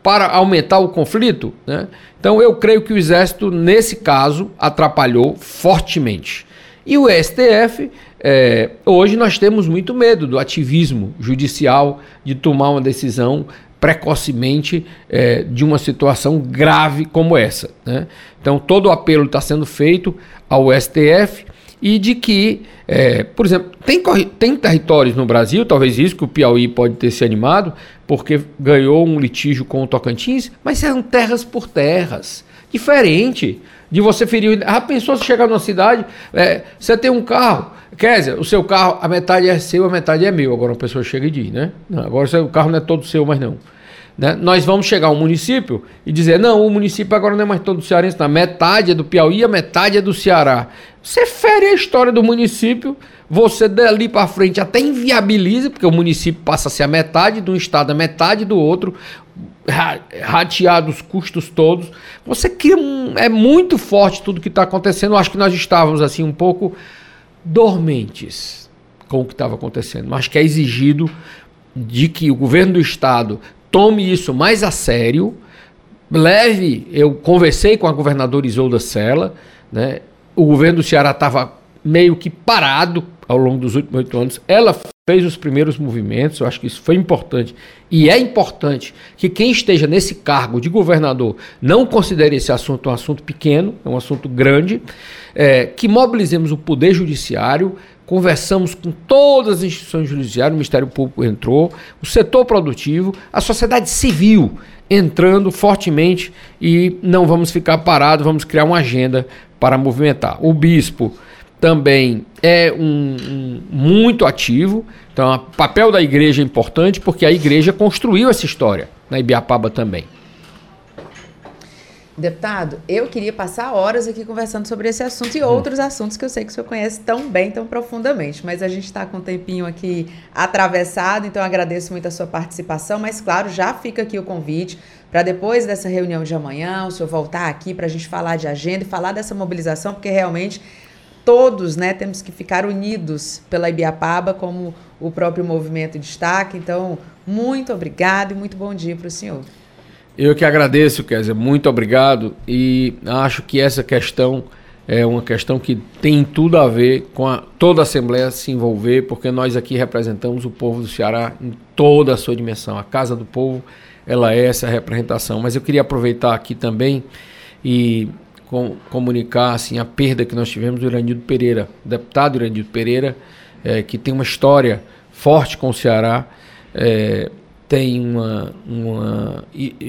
para aumentar o conflito. Né? Então eu creio que o Exército, nesse caso, atrapalhou fortemente. E o STF, é, hoje nós temos muito medo do ativismo judicial, de tomar uma decisão precocemente é, de uma situação grave como essa. Né? Então, todo o apelo está sendo feito ao STF e de que, é, por exemplo, tem, tem territórios no Brasil, talvez isso que o Piauí pode ter se animado, porque ganhou um litígio com o Tocantins, mas são terras por terras. Diferente de você ferir. Ah, pensou se chegar numa cidade, é, você tem um carro, quer dizer, o seu carro, a metade é seu, a metade é meu. Agora uma pessoa chega e diz, né? Não, agora o carro não é todo seu, mas não. Né? Nós vamos chegar a um município e dizer: não, o município agora não é mais todo cearense, não. metade é do Piauí, a metade é do Ceará. Você fere a história do município, você dali para frente até inviabiliza, porque o município passa a ser a metade de um estado, a metade do outro, rateado os custos todos. Você cria um. É muito forte tudo que está acontecendo. Eu acho que nós estávamos assim um pouco dormentes com o que estava acontecendo. Acho que é exigido de que o governo do estado tome isso mais a sério, leve. Eu conversei com a governadora Isolda Sela, né? O governo do Ceará estava meio que parado ao longo dos últimos oito anos. Ela fez os primeiros movimentos, eu acho que isso foi importante. E é importante que quem esteja nesse cargo de governador não considere esse assunto um assunto pequeno, é um assunto grande, é, que mobilizemos o Poder Judiciário, conversamos com todas as instituições judiciárias, o Ministério Público entrou, o setor produtivo, a sociedade civil entrando fortemente e não vamos ficar parados, vamos criar uma agenda para movimentar. O bispo também é um, um, muito ativo. Então, o papel da igreja é importante porque a igreja construiu essa história na Ibiapaba também. Deputado, eu queria passar horas aqui conversando sobre esse assunto e hum. outros assuntos que eu sei que o senhor conhece tão bem, tão profundamente, mas a gente está com um tempinho aqui atravessado, então agradeço muito a sua participação, mas claro, já fica aqui o convite para depois dessa reunião de amanhã, o senhor voltar aqui para a gente falar de agenda e falar dessa mobilização, porque realmente todos né, temos que ficar unidos pela Ibiapaba, como o próprio movimento destaca. Então, muito obrigado e muito bom dia para o senhor. Eu que agradeço, Kézia, muito obrigado e acho que essa questão é uma questão que tem tudo a ver com a, toda a Assembleia se envolver, porque nós aqui representamos o povo do Ceará em toda a sua dimensão. A Casa do Povo, ela é essa representação. Mas eu queria aproveitar aqui também e com, comunicar assim, a perda que nós tivemos do Iranildo Pereira, deputado Iranildo Pereira, é, que tem uma história forte com o Ceará. É, tem uma, uma,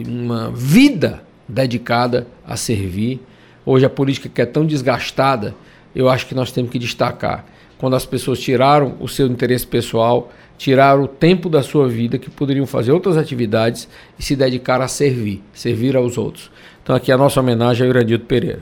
uma vida dedicada a servir. Hoje a política que é tão desgastada, eu acho que nós temos que destacar. Quando as pessoas tiraram o seu interesse pessoal, tiraram o tempo da sua vida que poderiam fazer outras atividades e se dedicar a servir, servir aos outros. Então aqui a nossa homenagem ao Irandito Pereira.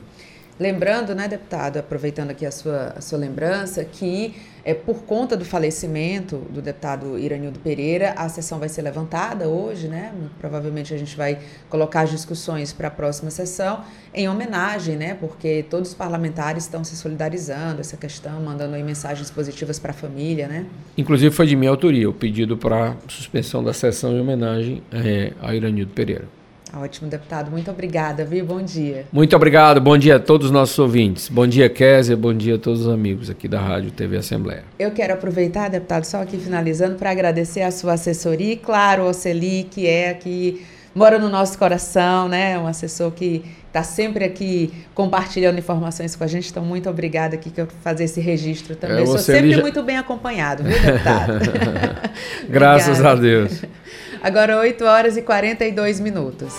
Lembrando, né, deputado, aproveitando aqui a sua, a sua lembrança, que é, por conta do falecimento do deputado Iranildo Pereira, a sessão vai ser levantada hoje, né? Provavelmente a gente vai colocar as discussões para a próxima sessão em homenagem, né? Porque todos os parlamentares estão se solidarizando essa questão, mandando aí mensagens positivas para a família, né? Inclusive foi de minha autoria o pedido para suspensão da sessão em homenagem é, a Iranildo Pereira. Ótimo, deputado. Muito obrigada, viu? Bom dia. Muito obrigado. Bom dia a todos os nossos ouvintes. Bom dia, Kézia. Bom dia a todos os amigos aqui da Rádio TV Assembleia. Eu quero aproveitar, deputado, só aqui finalizando, para agradecer a sua assessoria e, claro, o Celi, que é aqui, mora no nosso coração, né? Um assessor que está sempre aqui compartilhando informações com a gente. Então, muito obrigada aqui por fazer esse registro também. É, Sou sempre já... muito bem acompanhado, viu, deputado? Graças a Deus. Agora 8 horas e 42 minutos.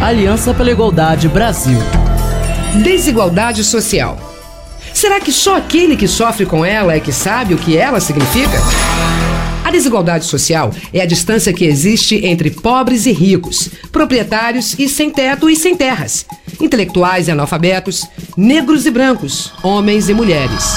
Aliança pela Igualdade Brasil. Desigualdade social. Será que só aquele que sofre com ela é que sabe o que ela significa? A desigualdade social é a distância que existe entre pobres e ricos, proprietários e sem teto e sem terras, intelectuais e analfabetos, negros e brancos, homens e mulheres.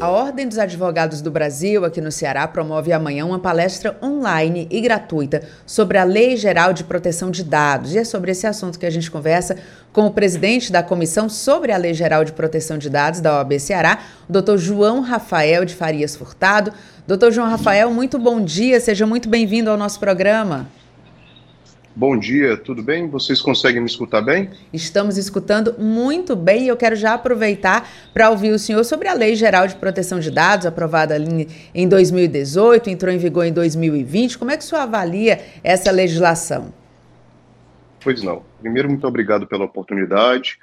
A Ordem dos Advogados do Brasil, aqui no Ceará, promove amanhã uma palestra online e gratuita sobre a Lei Geral de Proteção de Dados. E é sobre esse assunto que a gente conversa com o presidente da Comissão sobre a Lei Geral de Proteção de Dados da OAB Ceará, o doutor João Rafael de Farias Furtado. Doutor João Rafael, muito bom dia, seja muito bem-vindo ao nosso programa. Bom dia, tudo bem? Vocês conseguem me escutar bem? Estamos escutando muito bem e eu quero já aproveitar para ouvir o senhor sobre a Lei Geral de Proteção de Dados, aprovada ali em 2018, entrou em vigor em 2020. Como é que o senhor avalia essa legislação? Pois não. Primeiro, muito obrigado pela oportunidade.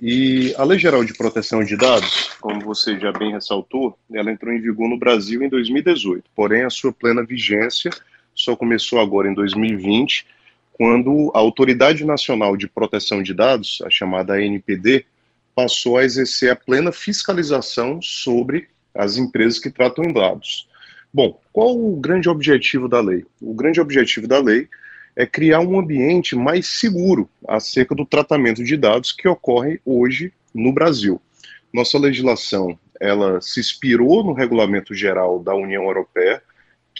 E a Lei Geral de Proteção de Dados, como você já bem ressaltou, ela entrou em vigor no Brasil em 2018, porém a sua plena vigência só começou agora em 2020, quando a Autoridade Nacional de Proteção de Dados, a chamada ANPD, passou a exercer a plena fiscalização sobre as empresas que tratam dados. Bom, qual o grande objetivo da lei? O grande objetivo da lei é criar um ambiente mais seguro acerca do tratamento de dados que ocorre hoje no Brasil. Nossa legislação ela se inspirou no regulamento geral da União Europeia,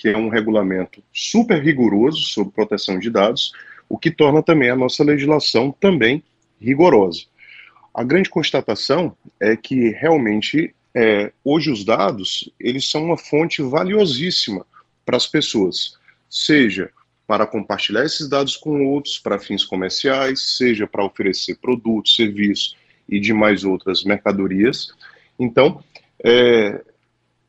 que é um regulamento super rigoroso sobre proteção de dados, o que torna também a nossa legislação também rigorosa. A grande constatação é que realmente é, hoje os dados eles são uma fonte valiosíssima para as pessoas, seja para compartilhar esses dados com outros para fins comerciais, seja para oferecer produtos, serviços e demais outras mercadorias. Então, é,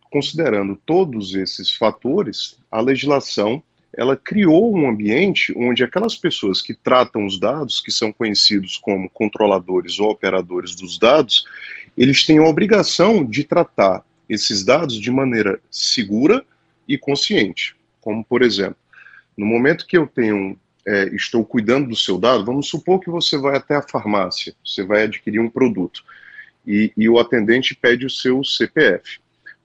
considerando todos esses fatores, a legislação ela criou um ambiente onde aquelas pessoas que tratam os dados, que são conhecidos como controladores ou operadores dos dados, eles têm a obrigação de tratar esses dados de maneira segura e consciente. Como, por exemplo, no momento que eu tenho, é, estou cuidando do seu dado, vamos supor que você vai até a farmácia, você vai adquirir um produto e, e o atendente pede o seu CPF.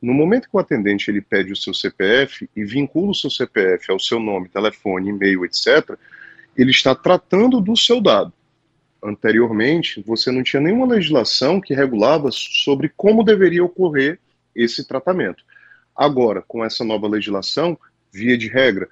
No momento que o atendente ele pede o seu CPF e vincula o seu CPF ao seu nome, telefone, e-mail, etc., ele está tratando do seu dado. Anteriormente, você não tinha nenhuma legislação que regulava sobre como deveria ocorrer esse tratamento. Agora, com essa nova legislação, via de regra,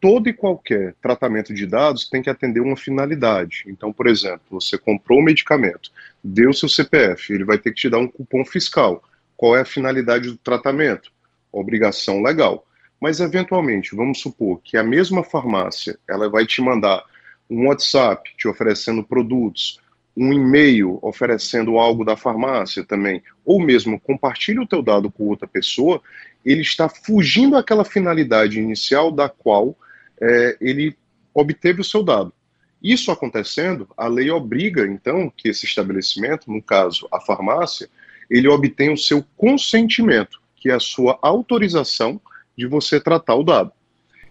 todo e qualquer tratamento de dados tem que atender uma finalidade. Então, por exemplo, você comprou o medicamento, deu seu CPF, ele vai ter que te dar um cupom fiscal qual é a finalidade do tratamento? Obrigação legal. Mas, eventualmente, vamos supor que a mesma farmácia ela vai te mandar um WhatsApp te oferecendo produtos, um e-mail oferecendo algo da farmácia também, ou mesmo compartilha o teu dado com outra pessoa, ele está fugindo daquela finalidade inicial da qual é, ele obteve o seu dado. Isso acontecendo, a lei obriga, então, que esse estabelecimento, no caso, a farmácia, ele obtém o seu consentimento, que é a sua autorização de você tratar o dado.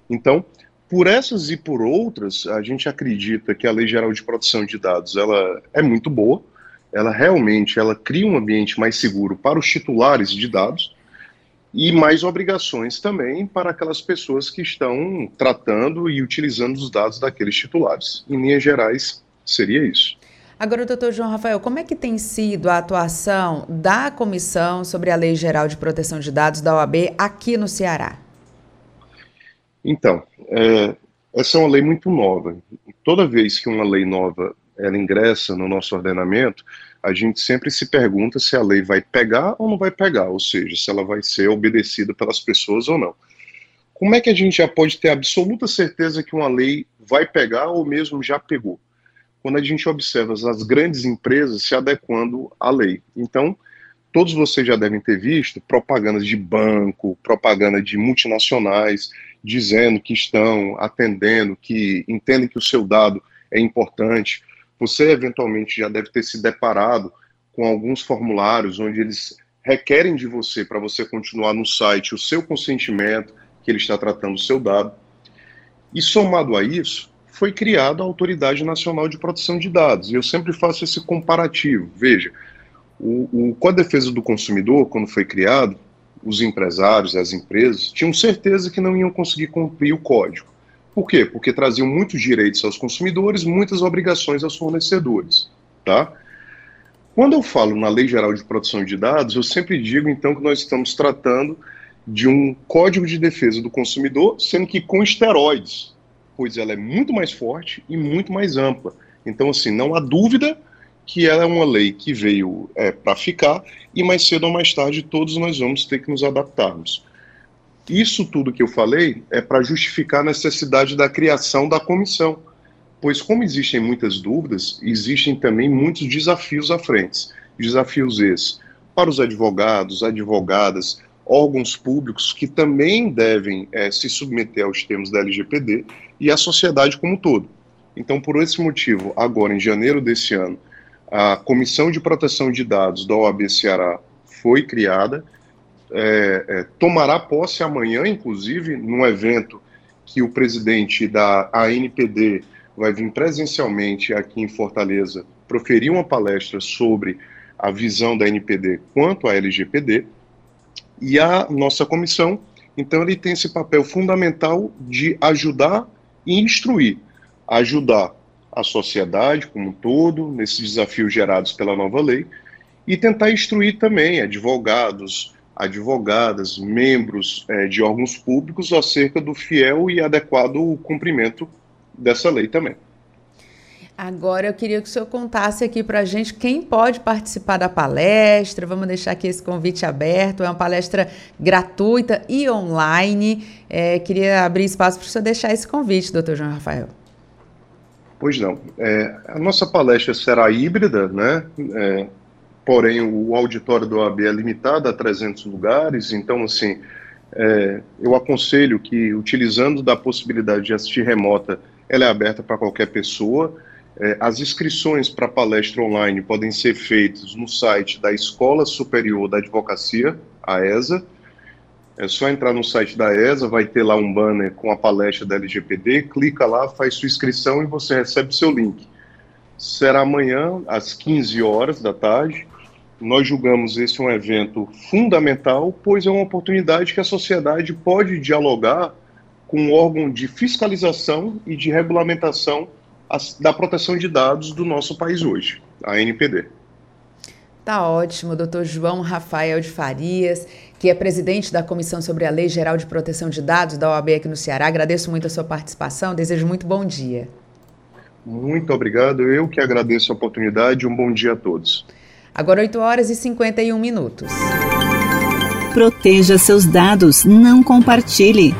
Então, por essas e por outras, a gente acredita que a Lei Geral de Proteção de Dados ela é muito boa, ela realmente ela cria um ambiente mais seguro para os titulares de dados e mais obrigações também para aquelas pessoas que estão tratando e utilizando os dados daqueles titulares. Em linhas gerais, seria isso. Agora, doutor João Rafael, como é que tem sido a atuação da Comissão sobre a Lei Geral de Proteção de Dados da OAB aqui no Ceará? Então, é, essa é uma lei muito nova. Toda vez que uma lei nova ela ingressa no nosso ordenamento, a gente sempre se pergunta se a lei vai pegar ou não vai pegar, ou seja, se ela vai ser obedecida pelas pessoas ou não. Como é que a gente já pode ter absoluta certeza que uma lei vai pegar ou mesmo já pegou? Quando a gente observa as grandes empresas se adequando à lei. Então, todos vocês já devem ter visto propagandas de banco, propaganda de multinacionais, dizendo que estão atendendo, que entendem que o seu dado é importante. Você, eventualmente, já deve ter se deparado com alguns formulários onde eles requerem de você, para você continuar no site, o seu consentimento, que ele está tratando o seu dado. E somado a isso, foi criada a Autoridade Nacional de Proteção de Dados. E eu sempre faço esse comparativo. Veja, o, o Código de Defesa do Consumidor, quando foi criado, os empresários as empresas tinham certeza que não iam conseguir cumprir o código. Por quê? Porque traziam muitos direitos aos consumidores, muitas obrigações aos fornecedores. Tá? Quando eu falo na Lei Geral de Proteção de Dados, eu sempre digo então que nós estamos tratando de um código de defesa do consumidor, sendo que com esteroides, pois ela é muito mais forte e muito mais ampla. Então, assim, não há dúvida que ela é uma lei que veio é, para ficar e mais cedo ou mais tarde todos nós vamos ter que nos adaptarmos. Isso tudo que eu falei é para justificar a necessidade da criação da comissão, pois como existem muitas dúvidas, existem também muitos desafios à frente. Desafios esses para os advogados, advogadas, órgãos públicos que também devem é, se submeter aos termos da LGPD e a sociedade como um todo. Então, por esse motivo, agora em janeiro desse ano, a Comissão de Proteção de Dados da OAB Ceará foi criada, é, é, tomará posse amanhã, inclusive, num evento que o presidente da ANPD vai vir presencialmente aqui em Fortaleza proferir uma palestra sobre a visão da NPD quanto à LGPD. E a nossa comissão, então, ele tem esse papel fundamental de ajudar instruir, ajudar a sociedade como um todo, nesses desafios gerados pela nova lei, e tentar instruir também advogados, advogadas, membros é, de órgãos públicos acerca do fiel e adequado cumprimento dessa lei também. Agora eu queria que o senhor contasse aqui para a gente quem pode participar da palestra. Vamos deixar aqui esse convite aberto. É uma palestra gratuita e online. É, queria abrir espaço para o senhor deixar esse convite, doutor João Rafael. Pois não. É, a nossa palestra será híbrida, né? É, porém, o auditório do OAB é limitado a 300 lugares, então, assim, é, eu aconselho que, utilizando da possibilidade de assistir remota, ela é aberta para qualquer pessoa. É, as inscrições para palestra online podem ser feitas no site da Escola Superior da Advocacia, a ESA. É só entrar no site da ESA, vai ter lá um banner com a palestra da LGPD, clica lá, faz sua inscrição e você recebe seu link. Será amanhã, às 15 horas da tarde. Nós julgamos esse um evento fundamental, pois é uma oportunidade que a sociedade pode dialogar com um órgão de fiscalização e de regulamentação da proteção de dados do nosso país hoje, a NPD. Tá ótimo, doutor João Rafael de Farias, que é presidente da Comissão sobre a Lei Geral de Proteção de Dados da OAB aqui no Ceará. Agradeço muito a sua participação, desejo muito bom dia. Muito obrigado, eu que agradeço a oportunidade um bom dia a todos. Agora 8 horas e 51 minutos. Proteja seus dados, não compartilhe.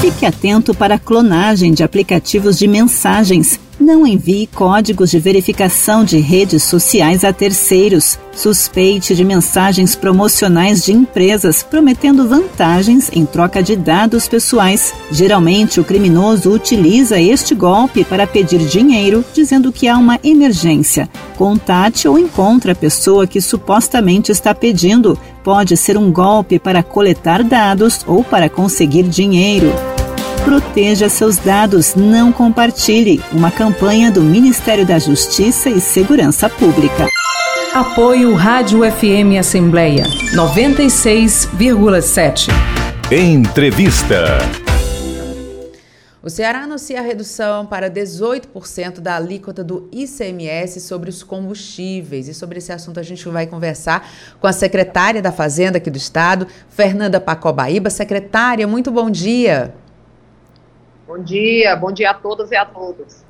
Fique atento para a clonagem de aplicativos de mensagens. Não envie códigos de verificação de redes sociais a terceiros. Suspeite de mensagens promocionais de empresas prometendo vantagens em troca de dados pessoais. Geralmente, o criminoso utiliza este golpe para pedir dinheiro, dizendo que há uma emergência. Contate ou encontre a pessoa que supostamente está pedindo. Pode ser um golpe para coletar dados ou para conseguir dinheiro. Proteja seus dados, não compartilhe. Uma campanha do Ministério da Justiça e Segurança Pública. Apoio Rádio FM Assembleia 96,7. Entrevista. O Ceará anuncia a redução para 18% da alíquota do ICMS sobre os combustíveis. E sobre esse assunto a gente vai conversar com a secretária da Fazenda aqui do Estado, Fernanda Pacobaíba. Secretária, muito bom dia. Bom dia, bom dia a todas e a todos.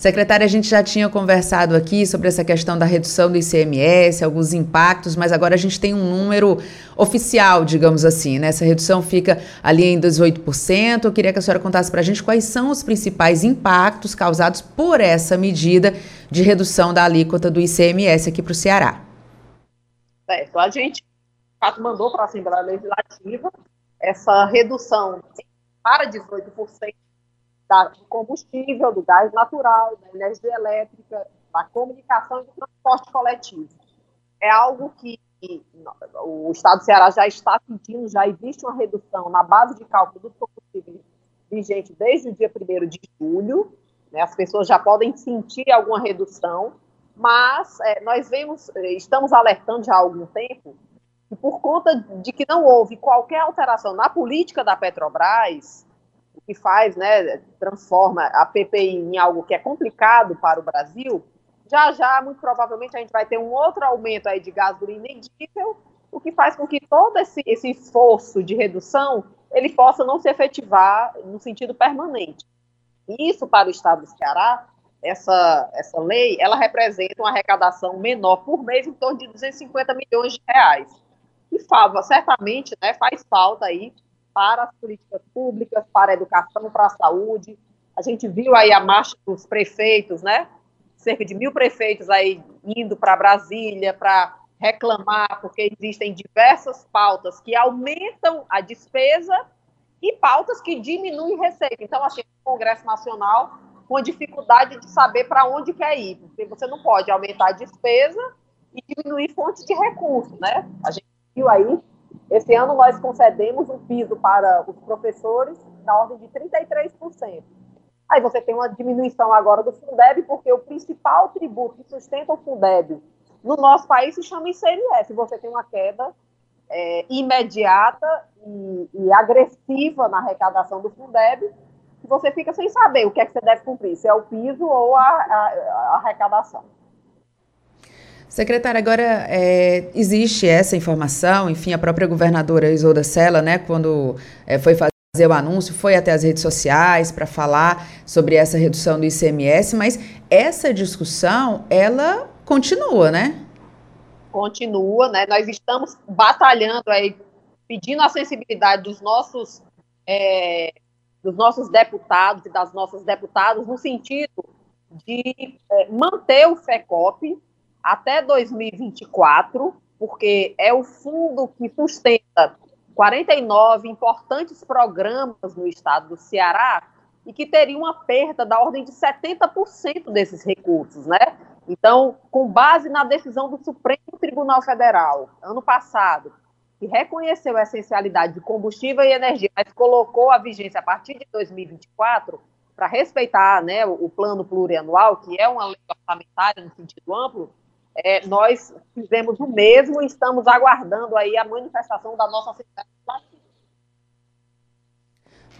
Secretária, a gente já tinha conversado aqui sobre essa questão da redução do ICMS, alguns impactos, mas agora a gente tem um número oficial, digamos assim, né? Essa redução fica ali em 18%. Eu queria que a senhora contasse para a gente quais são os principais impactos causados por essa medida de redução da alíquota do ICMS aqui para o Ceará. Certo. A gente mandou para a Assembleia Legislativa essa redução para 18% do combustível, do gás natural, da energia elétrica, da comunicação e do transporte coletivo. É algo que o Estado do Ceará já está sentindo, já existe uma redução na base de cálculo dos combustíveis vigente desde o dia 1 de julho, né, as pessoas já podem sentir alguma redução, mas é, nós vemos, estamos alertando já há algum tempo, que por conta de que não houve qualquer alteração na política da Petrobras, o que faz, né, transforma a PPI em algo que é complicado para o Brasil, já já, muito provavelmente, a gente vai ter um outro aumento aí de gasolina e diesel, o que faz com que todo esse, esse esforço de redução ele possa não se efetivar no sentido permanente. Isso, para o Estado do Ceará, essa, essa lei, ela representa uma arrecadação menor por mês, em torno de 250 milhões de reais. E fava, certamente, né, faz falta aí para as políticas públicas, para a educação, para a saúde. A gente viu aí a marcha dos prefeitos, né? Cerca de mil prefeitos aí indo para Brasília para reclamar, porque existem diversas pautas que aumentam a despesa e pautas que diminuem receita. Então, assim, o Congresso Nacional com dificuldade de saber para onde quer ir, porque você não pode aumentar a despesa e diminuir fontes de recursos, né? A gente viu aí esse ano nós concedemos um piso para os professores na ordem de 33%. Aí você tem uma diminuição agora do Fundeb, porque o principal tributo que sustenta o Fundeb no nosso país se chama ICMS. Você tem uma queda é, imediata e, e, agressiva na arrecadação do Fundeb, que você fica sem saber o que é que você deve cumprir, se é o piso ou a, a, a arrecadação. Secretária, agora é, existe essa informação, enfim, a própria governadora Isolda Sela, né, quando é, foi fazer o anúncio, foi até as redes sociais para falar sobre essa redução do ICMS, mas essa discussão, ela continua, né? Continua, né? Nós estamos batalhando aí, pedindo a sensibilidade dos nossos, é, dos nossos deputados e das nossas deputadas no sentido de é, manter o FECOP, até 2024, porque é o fundo que sustenta 49 importantes programas no estado do Ceará e que teria uma perda da ordem de 70% desses recursos, né? Então, com base na decisão do Supremo Tribunal Federal, ano passado, que reconheceu a essencialidade de combustível e energia, mas colocou a vigência a partir de 2024 para respeitar né, o plano plurianual, que é uma lei orçamentária no sentido amplo, é, nós fizemos o mesmo e estamos aguardando aí a manifestação da nossa Assembleia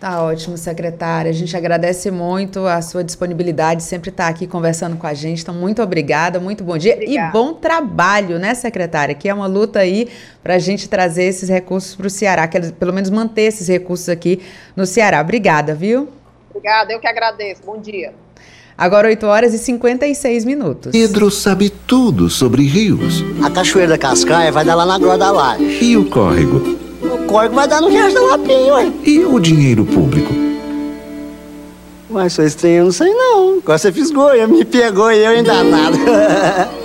Tá ótimo, secretária. A gente agradece muito a sua disponibilidade, sempre estar tá aqui conversando com a gente. Então, muito obrigada, muito bom dia obrigada. e bom trabalho, né, secretária? Que é uma luta aí para a gente trazer esses recursos para o Ceará, que pelo menos manter esses recursos aqui no Ceará. Obrigada, viu? Obrigada, eu que agradeço. Bom dia. Agora 8 horas e 56 minutos. Pedro sabe tudo sobre rios. A cachoeira da Cascaia vai dar lá na Groa da Laje. E o córrego? O córrego vai dar no Riacho da Lapinha, ué. E o dinheiro público? Mas sou estranho, eu não sei não. Agora você fisgou, me pegou e eu ainda nada.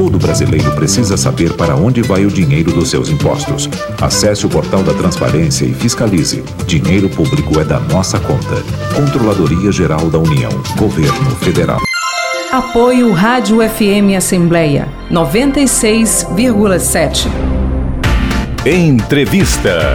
Todo brasileiro precisa saber para onde vai o dinheiro dos seus impostos. Acesse o portal da Transparência e fiscalize. Dinheiro público é da nossa conta. Controladoria Geral da União. Governo Federal. Apoio Rádio FM Assembleia 96,7. Entrevista.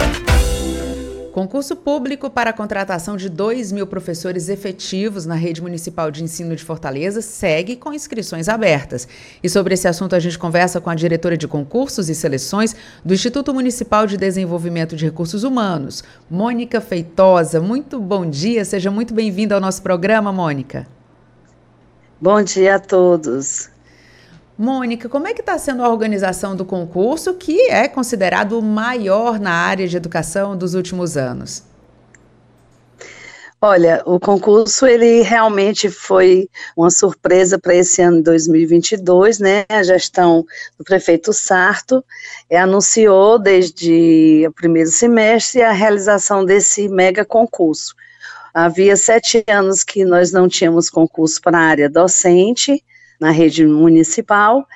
Concurso público para a contratação de 2 mil professores efetivos na rede municipal de ensino de Fortaleza segue com inscrições abertas. E sobre esse assunto a gente conversa com a diretora de concursos e seleções do Instituto Municipal de Desenvolvimento de Recursos Humanos, Mônica Feitosa. Muito bom dia, seja muito bem-vinda ao nosso programa, Mônica. Bom dia a todos. Mônica, como é que está sendo a organização do concurso, que é considerado o maior na área de educação dos últimos anos? Olha, o concurso ele realmente foi uma surpresa para esse ano de 2022, né? A gestão do prefeito Sarto é, anunciou desde o primeiro semestre a realização desse mega concurso. Havia sete anos que nós não tínhamos concurso para a área docente, na rede municipal,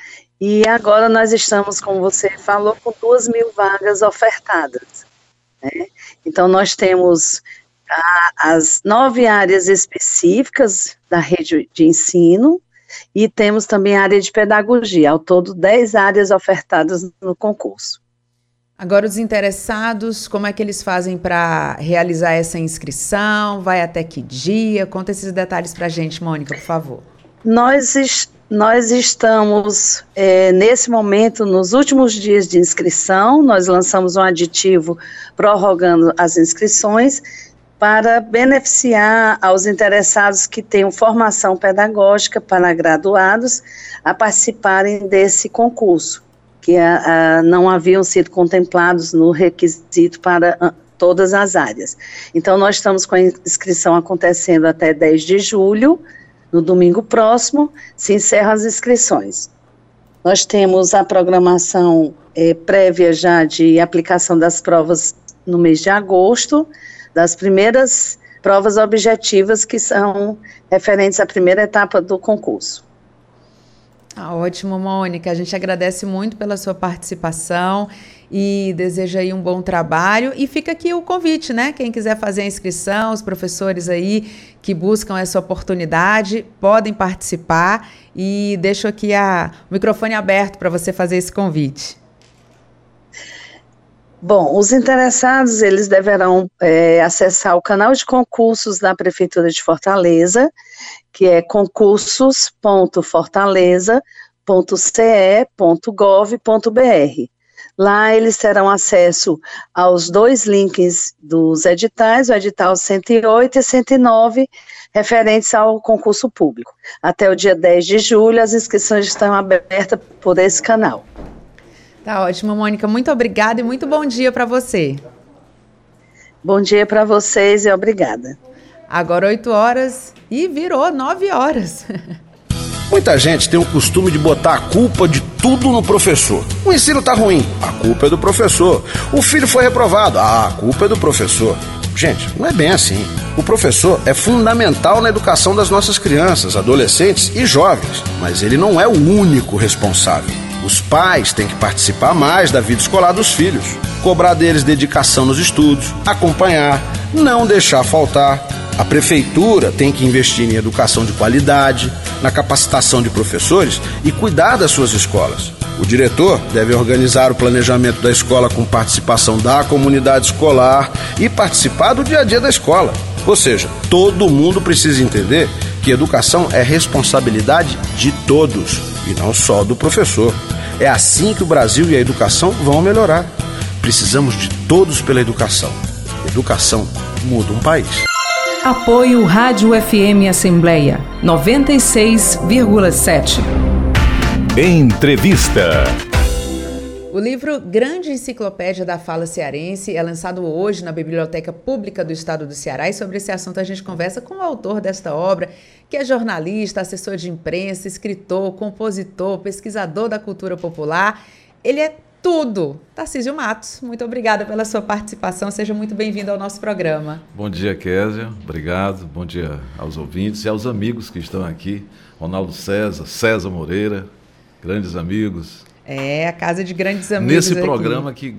e agora nós estamos, como você falou, com duas mil vagas ofertadas. Né? Então, nós temos a, as nove áreas específicas da rede de ensino, e temos também a área de pedagogia, ao todo dez áreas ofertadas no concurso. Agora, os interessados, como é que eles fazem para realizar essa inscrição? Vai até que dia? Conta esses detalhes para a gente, Mônica, por favor. Nós, nós estamos, é, nesse momento, nos últimos dias de inscrição, nós lançamos um aditivo prorrogando as inscrições para beneficiar aos interessados que tenham formação pedagógica para graduados a participarem desse concurso, que a, a, não haviam sido contemplados no requisito para a, todas as áreas. Então, nós estamos com a inscrição acontecendo até 10 de julho, no domingo próximo, se encerram as inscrições. Nós temos a programação é, prévia já de aplicação das provas no mês de agosto, das primeiras provas objetivas que são referentes à primeira etapa do concurso. Ah, ótimo, Mônica. A gente agradece muito pela sua participação e deseja aí um bom trabalho. E fica aqui o convite, né? Quem quiser fazer a inscrição, os professores aí que buscam essa oportunidade podem participar e deixo aqui a, o microfone aberto para você fazer esse convite. Bom, os interessados eles deverão é, acessar o canal de concursos da Prefeitura de Fortaleza, que é concursos.fortaleza.ce.gov.br. Lá eles terão acesso aos dois links dos editais, o edital 108 e 109, referentes ao concurso público. Até o dia 10 de julho, as inscrições estão abertas por esse canal. Tá ótimo, Mônica. Muito obrigada e muito bom dia para você. Bom dia para vocês e obrigada. Agora 8 horas e virou 9 horas. Muita gente tem o costume de botar a culpa de tudo no professor. O ensino tá ruim, a culpa é do professor. O filho foi reprovado, ah, a culpa é do professor. Gente, não é bem assim. O professor é fundamental na educação das nossas crianças, adolescentes e jovens, mas ele não é o único responsável. Os pais têm que participar mais da vida escolar dos filhos, cobrar deles dedicação nos estudos, acompanhar, não deixar faltar. A prefeitura tem que investir em educação de qualidade, na capacitação de professores e cuidar das suas escolas. O diretor deve organizar o planejamento da escola com participação da comunidade escolar e participar do dia a dia da escola. Ou seja, todo mundo precisa entender que educação é responsabilidade de todos e não só do professor. É assim que o Brasil e a educação vão melhorar. Precisamos de todos pela educação. Educação muda um país. Apoio Rádio FM Assembleia 96,7. Entrevista. O livro Grande Enciclopédia da Fala Cearense é lançado hoje na Biblioteca Pública do Estado do Ceará e sobre esse assunto a gente conversa com o autor desta obra, que é jornalista, assessor de imprensa, escritor, compositor, pesquisador da cultura popular. Ele é tudo. Tarcísio Matos, muito obrigada pela sua participação. Seja muito bem-vindo ao nosso programa. Bom dia, Késia. Obrigado. Bom dia aos ouvintes e aos amigos que estão aqui. Ronaldo César, César Moreira, grandes amigos. É, a casa de grandes amigos. Nesse aqui. programa que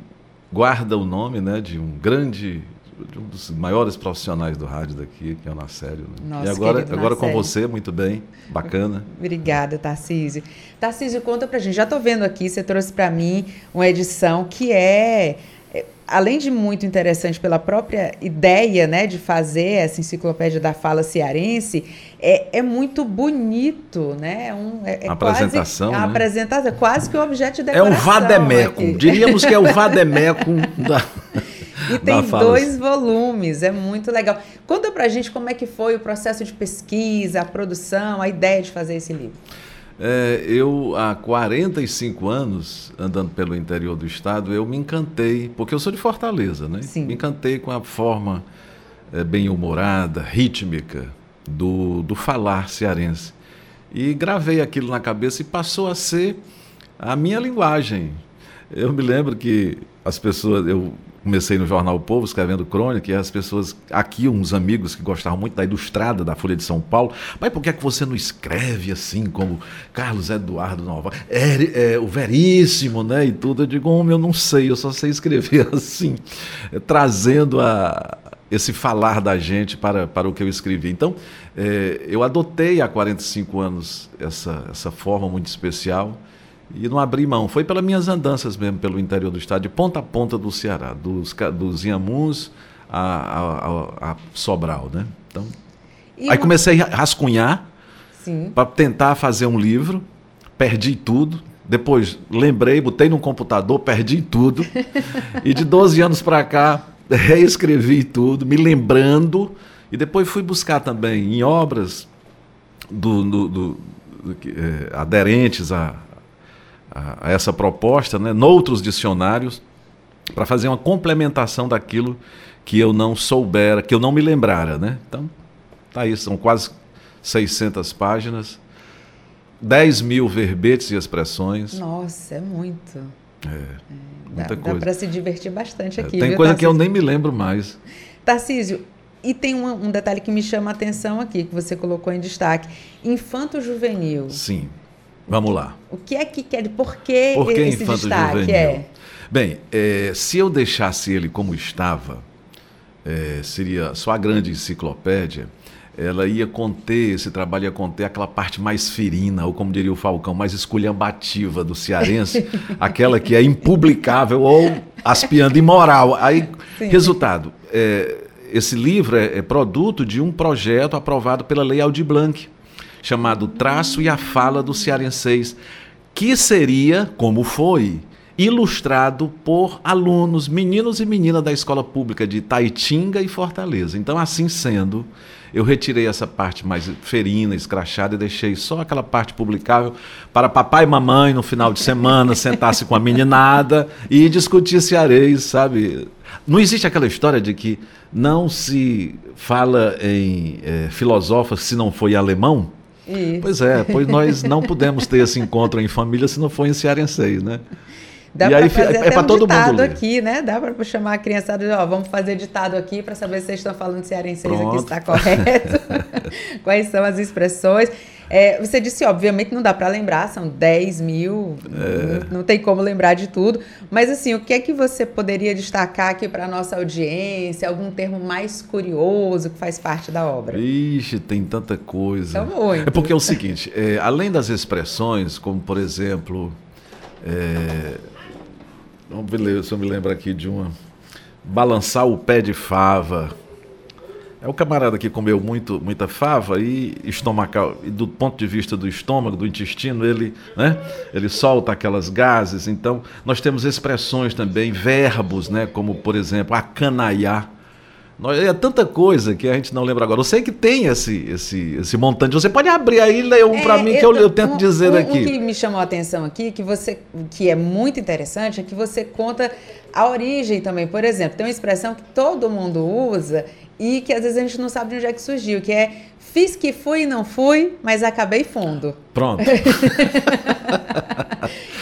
guarda o nome né, de um grande de um dos maiores profissionais do rádio daqui, que é o Nacélio. Né? Nossa, e agora, agora com você, muito bem, bacana. Obrigada, Tarcísio. Tarcísio, conta pra gente. Já tô vendo aqui, você trouxe para mim uma edição que é, é, além de muito interessante pela própria ideia, né, de fazer essa enciclopédia da fala cearense, é, é muito bonito, né? É um, é, é A apresentação, Quase, né? A apresentação, é quase que um objeto de É um decoração. vademecum, aqui. diríamos que é o vademecum da... E tem dois volumes, é muito legal. Conta pra gente como é que foi o processo de pesquisa, a produção, a ideia de fazer esse livro. É, eu, há 45 anos, andando pelo interior do estado, eu me encantei, porque eu sou de Fortaleza, né? Sim. Me encantei com a forma é, bem-humorada, rítmica do, do falar cearense. E gravei aquilo na cabeça e passou a ser a minha linguagem. Eu me lembro que as pessoas, eu comecei no jornal o Povo escrevendo crônica e as pessoas aqui uns amigos que gostavam muito da Ilustrada da Folha de São Paulo, mas por que é que você não escreve assim como Carlos Eduardo Nova, é, é, o Veríssimo, né, e tudo? Eu digo, homem, eu não sei, eu só sei escrever assim, trazendo a esse falar da gente para, para o que eu escrevi. Então, é, eu adotei há 45 anos essa, essa forma muito especial e não abri mão. Foi pelas minhas andanças mesmo pelo interior do estado, de ponta a ponta do Ceará, dos, dos Inhamuns a, a, a- Sobral, né? Então, E aí uma- comecei a rascunhar para tentar fazer um livro, perdi tudo. Depois lembrei, botei num computador, perdi tudo. e de 12 anos para cá, reescrevi tudo, me lembrando. E depois fui buscar também em obras do, do- do- eh, aderentes a, a- a essa proposta, né, noutros dicionários, para fazer uma complementação daquilo que eu não soubera, que eu não me lembrara. Né? Então, tá aí, são quase 600 páginas, 10 mil verbetes e expressões. Nossa, é muito. É, Dá, muita dá coisa. para se divertir bastante É, aqui. Tem viu, coisa que eu Tarcísio? nem me lembro mais. Tarcísio, e tem um, um detalhe que me chama a atenção aqui, que você colocou em destaque. Infanto juvenil. Sim. Vamos lá. O que é que quer? Por que, Por que esse infanto destaque? juvenil? É. Bem, eh, se eu deixasse ele como estava, eh, seria só a grande enciclopédia, ela ia conter, esse trabalho ia conter aquela parte mais ferina, ou como diria o Falcão, mais esculhambativa do cearense, aquela que é impublicável ou aspiando imoral. Aí, Sim. resultado, eh, esse livro é, é produto de um projeto aprovado pela Lei Aldir Blanc, chamado Traço e a Fala do Cearenseis, que seria, como foi, ilustrado por alunos, meninos e meninas da escola pública de Taitinga e Fortaleza. Então, assim sendo, eu retirei essa parte mais ferina, escrachada e deixei só aquela parte publicável para papai e mamãe no final de semana sentar-se com a meninada e discutir cearês, sabe? Não existe aquela história de que não se fala em é, se não foi alemão? Isso. Pois é, pois nós não pudemos ter esse encontro em família se não for em cearenseis, né? Dá para fazer é, é para um todo ditado mundo aqui, né? Dá para chamar a criançada, ó, vamos fazer ditado aqui para saber se vocês estão falando cearenseis aqui está correto. Quais são as expressões? É, você disse, obviamente, não dá para lembrar, são 10 mil, é. não, não, tem como lembrar de tudo. Mas, assim, o que é que você poderia destacar aqui para a nossa audiência? Algum termo mais curioso que faz parte da obra? Ixi, tem tanta coisa. Então, muito. É porque é o seguinte, é, além das expressões, como, por exemplo... Se eu me lembro aqui de uma. Balançar o pé de fava é o camarada que comeu muito, muita fava e estomacal, e do ponto de vista do estômago, do intestino, ele, né, ele solta aquelas gases. Então, nós temos expressões também, verbos, né, como por exemplo, acanaiar. É tanta coisa que a gente não lembra agora. Eu sei que tem esse, esse, esse montante. Você pode abrir aí e um é, para mim que eu, eu tento um, dizer um, aqui. O que me chamou a atenção aqui, que você, que é muito interessante, é que você conta a origem também. Por exemplo, tem uma expressão que todo mundo usa e que às vezes a gente não sabe de onde é que surgiu, que é fiz que fui e não fui, mas acabei fundo. Pronto.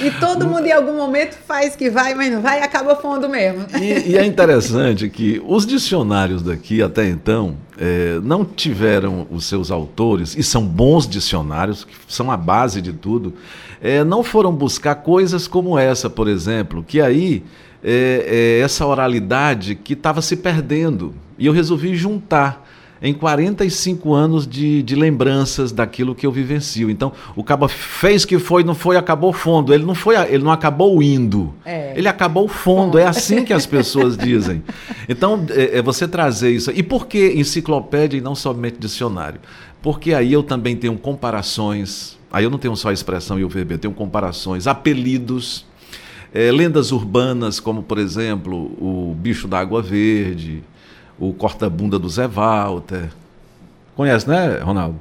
e todo mundo em algum momento faz que vai, mas não vai e acaba fundo mesmo. E, e é interessante que os dicionários daqui até então é, não tiveram os seus autores, e são bons dicionários, que são a base de tudo, é, não foram buscar coisas como essa, por exemplo, que aí é, é essa oralidade que estava se perdendo. E eu resolvi juntar em 45 anos de, de lembranças daquilo que eu vivencio. Então, o cabo fez que foi, não foi, acabou fundo. Ele não foi, ele não acabou indo. É. Ele acabou fundo. É assim que as pessoas dizem. Então, é, é, você trazer isso. E por que enciclopédia e não somente dicionário? Porque aí eu também tenho comparações. Aí eu não tenho só a expressão e o verbo, eu tenho comparações, apelidos é, lendas urbanas, como por exemplo o bicho da água verde, o corta-bunda do Zé Walter. Conhece, né, Ronaldo?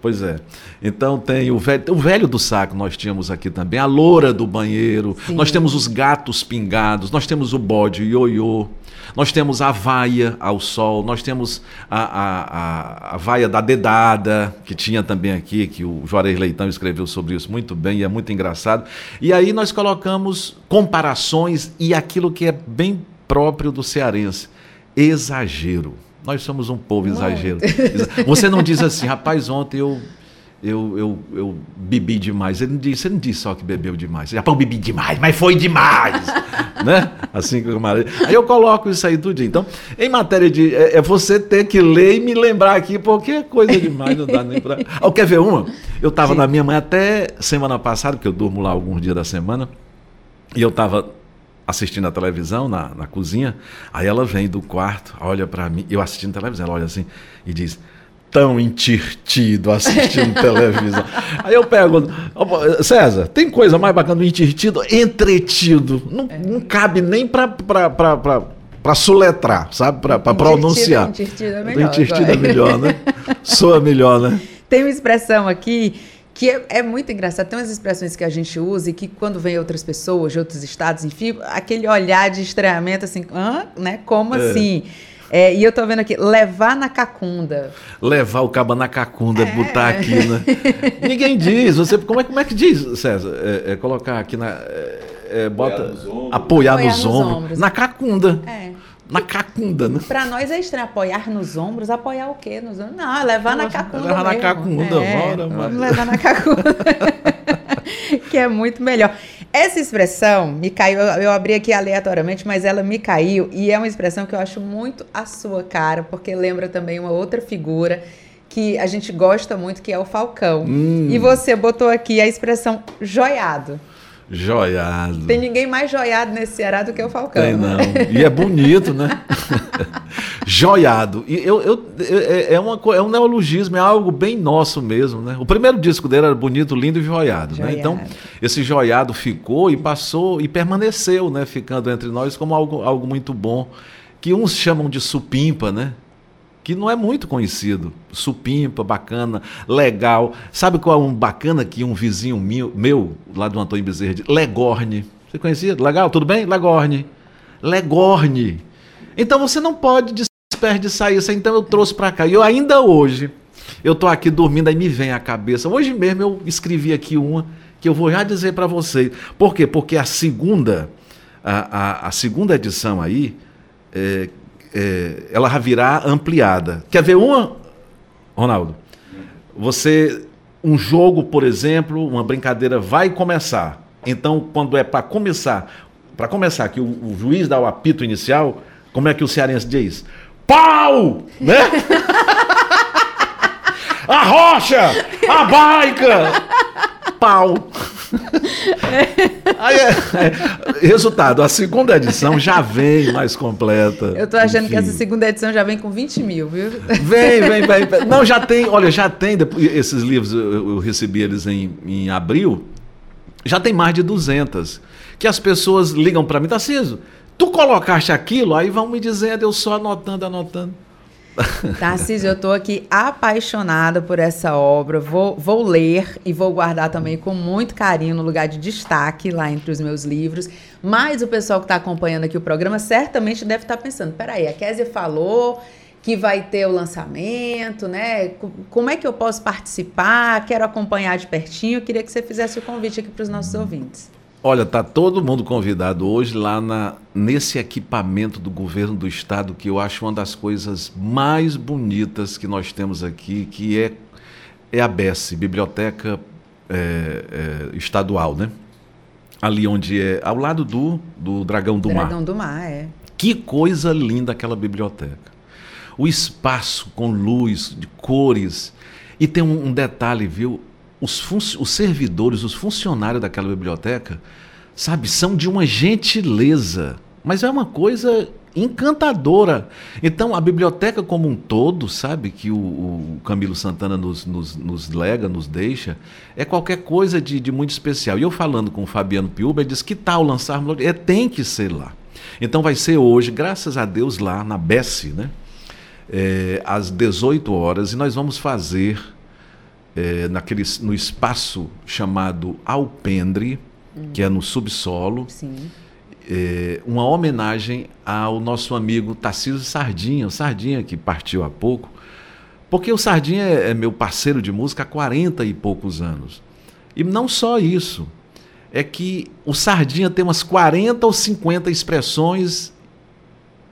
Pois é. Então tem o velho, o velho do saco, nós tínhamos aqui também, a loura do banheiro, Sim. nós temos os gatos pingados, nós temos o bode ioiô, nós temos a vaia ao sol, nós temos a, a, a, a vaia da dedada, que tinha também aqui, que o Juarez Leitão escreveu sobre isso muito bem e é muito engraçado. E aí nós colocamos comparações e aquilo que é bem próprio do cearense, exagero. Nós somos um povo exagero. Você não diz assim, rapaz, ontem eu eu, eu, eu bebi demais. Ele não disse, você não disse só que bebeu demais. Já bebi demais, mas foi demais. né? Assim que Aí eu coloco isso aí tudo. Então, em matéria de. É, é, você ter que ler e me lembrar aqui, porque é coisa demais, não dá nem pra. Oh, quer ver uma? Eu estava na minha mãe até semana passada, porque eu durmo lá alguns dias da semana, e eu estava assistindo a televisão na, na cozinha. Aí ela vem do quarto, olha para mim, eu assistindo televisão, ela olha assim e diz: tão entirtido assistindo televisão. Aí eu pergunto, César, tem coisa mais bacana do entirtido? Entretido. Não, é. não cabe nem para para soletrar, sabe? Para pronunciar. Entirtido é melhor. Entirtido é melhor, né? Soa melhor, né? Tem uma expressão aqui que é, é, muito engraçado. Tem umas expressões que a gente usa e que quando vem outras pessoas de outros estados, enfim, aquele olhar de estranhamento assim, Hã? né? Como é. assim? É, e eu tô vendo aqui, levar na cacunda. Levar o caba na cacunda, é. botar aqui, né? Ninguém diz. Você, como, é, como é que diz, César? É, é colocar aqui na. É, é, bota. Apoiar nos ombros. Apoiar, nos, nos ombros. ombros. Na cacunda. Na cacunda, né? Pra nós é estranho apoiar nos ombros. Apoiar o quê? Nos ombros? Não, levar na cacunda. Levar na cacunda, é, bora, Vamos levar na cacunda. que é muito melhor. Essa expressão me caiu, eu abri aqui aleatoriamente, mas ela me caiu e é uma expressão que eu acho muito a sua cara, porque lembra também uma outra figura que a gente gosta muito, que é o Falcão. Hum. E você botou aqui a expressão joiado. Joiado. Tem ninguém mais joiado nesse Ceará do que o Falcão. Tem não. E é bonito, né? joiado. E eu, eu, é, é, uma, é um neologismo, é algo bem nosso mesmo, né? O primeiro disco dele era bonito, lindo e joiado, joiado. né? Então, esse joiado ficou e passou e permaneceu, né? Ficando entre nós como algo, algo muito bom. Que uns chamam de supimpa, né? Que não é muito conhecido. Supimpa, bacana, legal. Sabe qual é um bacana que um vizinho meu, meu lá do Antônio Bezerra, de Legorne. Você conhecia? Legal, tudo bem? Legorne. Legorne. Então você não pode desperdiçar isso. Então eu trouxe para cá. E eu ainda hoje, eu tô aqui dormindo, aí me vem a cabeça. Hoje mesmo eu escrevi aqui uma que eu vou já dizer para vocês. Por quê? Porque a segunda, a, a, a segunda edição aí, é, é, ela virá ampliada. Quer ver uma, Ronaldo? Você, um jogo, por exemplo, uma brincadeira vai começar. Então, quando é para começar, para começar, que o, o, juiz dá o apito inicial, como é que o cearense diz? Pau! Né? a rocha! A baica! Pau! Aí, é, é, resultado, a segunda edição já vem mais completa. Eu tô achando Enfim. que essa segunda edição já vem com 20 mil, viu? Vem, vem, vem. Não, já tem, olha, já tem, esses livros eu, eu recebi eles em, em abril, já tem mais de 200. Que as pessoas ligam para mim, Tarcísio, tu colocaste aquilo? Aí vão me dizendo, eu só anotando, anotando. Tarcísio, eu estou aqui apaixonada por essa obra. Vou, vou ler e vou guardar também com muito carinho no lugar de destaque lá entre os meus livros. Mas o pessoal que está acompanhando aqui o programa certamente deve estar tá pensando: peraí, a Kézia falou que vai ter o lançamento, né? Como é que eu posso participar? Quero acompanhar de pertinho. Eu queria que você fizesse o convite aqui para os nossos ouvintes. Olha, tá todo mundo convidado hoje lá na, nesse equipamento do governo do estado que eu acho uma das coisas mais bonitas que nós temos aqui, que é, é a BES, Biblioteca é, é, Estadual, né? Ali onde é, ao lado do, do Dragão do Dragão Mar. Dragão do Mar, é. Que coisa linda aquela biblioteca. O espaço com luz, de cores. E tem um, um detalhe, viu? Os, os servidores, os funcionários daquela biblioteca, sabe, são de uma gentileza, mas é uma coisa encantadora. Então, a biblioteca como um todo, sabe, que o, o Camilo Santana nos, nos, nos, lega, nos deixa, é qualquer coisa de, de muito especial. E eu falando com o Fabiano Piuba, ele disse que tal lançar É, tem que ser lá. Então vai ser hoje, graças a Deus, lá na Bessie, né? É, às 18 horas, e nós vamos fazer é, naquele, no espaço chamado Alpendre, uhum. que é no subsolo. É, uma homenagem ao nosso amigo Tarcísio Sardinha, o Sardinha que partiu há pouco, porque o Sardinha é, é meu parceiro de música há 40 e poucos anos. E não só isso, é que o Sardinha tem umas 40 ou 50 expressões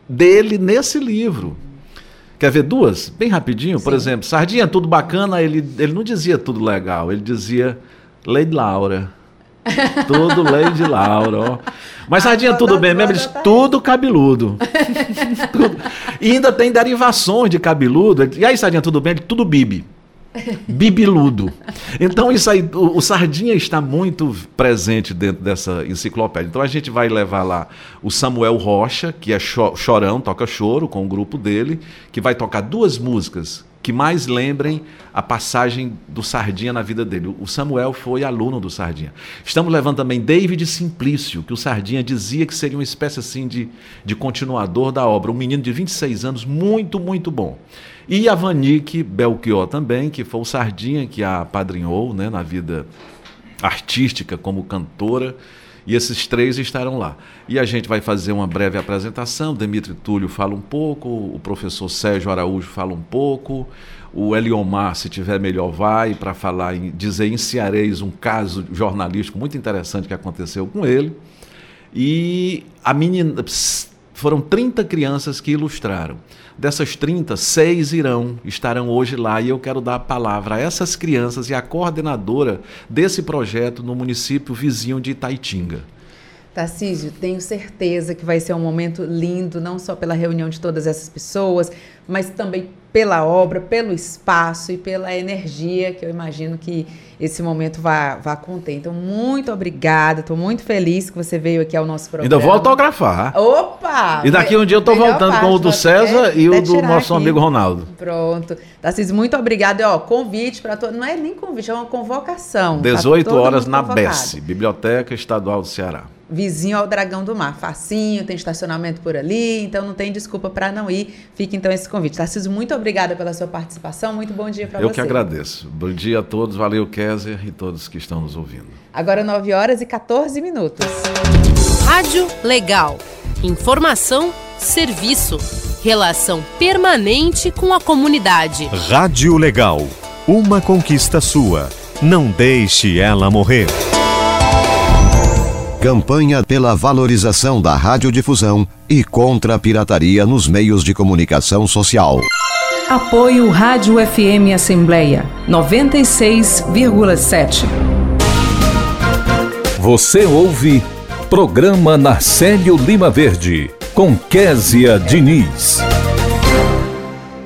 dele nesse livro. Quer ver duas? Bem rapidinho, Sim. por exemplo, Sardinha, tudo bacana, ele, ele não dizia tudo legal, ele dizia Lady Laura. tudo Lady Laura, ó. Mas Sardinha, tudo bem mesmo? Ele diz, tudo cabeludo. tudo. E ainda tem derivações de cabeludo. E aí, Sardinha, tudo bem? Ele, tudo bibi. Bibiludo. Então, isso aí, o, o, Sardinha está muito presente dentro dessa enciclopédia. Então, a gente vai levar lá o Samuel Rocha, que é chorão, toca choro com o grupo dele, que vai tocar duas músicas que mais lembrem a passagem do Sardinha na vida dele. O Samuel foi aluno do Sardinha. Estamos levando também David Simplício, que o Sardinha dizia que seria uma espécie assim de, de continuador da obra. Um menino de 26 anos, muito, muito bom. E a Vanique Belchior também, que foi o Sardinha que a apadrinhou né, na vida artística como cantora. E esses três estarão lá. E a gente vai fazer uma breve apresentação. Demitri Túlio fala um pouco, o professor Sérgio Araújo fala um pouco, o Eliomar, se tiver melhor, vai para falar, em, dizer em Ceareis um caso jornalístico muito interessante que aconteceu com ele. E a menina. Foram 30 crianças que ilustraram. Dessas 30, seis irão, estarão hoje lá e eu quero dar a palavra a essas crianças e a coordenadora desse projeto no município vizinho de Itaitinga. Tarcísio, tenho certeza que vai ser um momento lindo, não só pela reunião de todas essas pessoas, mas também pela obra, pelo espaço e pela energia que eu imagino que esse momento vai, vai conter. Então, muito obrigada, estou muito feliz que você veio aqui ao nosso programa. Ainda vou autografar. Opa! E daqui um dia eu estou voltando com o do César e o do nosso aqui. amigo Ronaldo. Pronto. Tarcísio, muito obrigada. E, ó, convite para todo. Não é nem convite, é uma convocação. 18 tá horas na BES, Biblioteca Estadual do Ceará vizinho ao Dragão do Mar. Facinho, tem estacionamento por ali, então não tem desculpa para não ir. Fica então esse convite. Tarcísio, muito obrigada pela sua participação. Muito bom dia para você. Eu que agradeço. Bom dia a todos. Valeu, Kézer, e todos que estão nos ouvindo. Agora 9 horas e 14 minutos. Rádio Legal. Informação, serviço. Relação permanente com a comunidade. Rádio Legal. Uma conquista sua. Não deixe ela morrer. Campanha pela valorização da radiodifusão e contra a pirataria nos meios de comunicação social. Apoio Rádio FM Assembleia 96,7. Você ouve Programa Narcélio Lima Verde com Késia Diniz.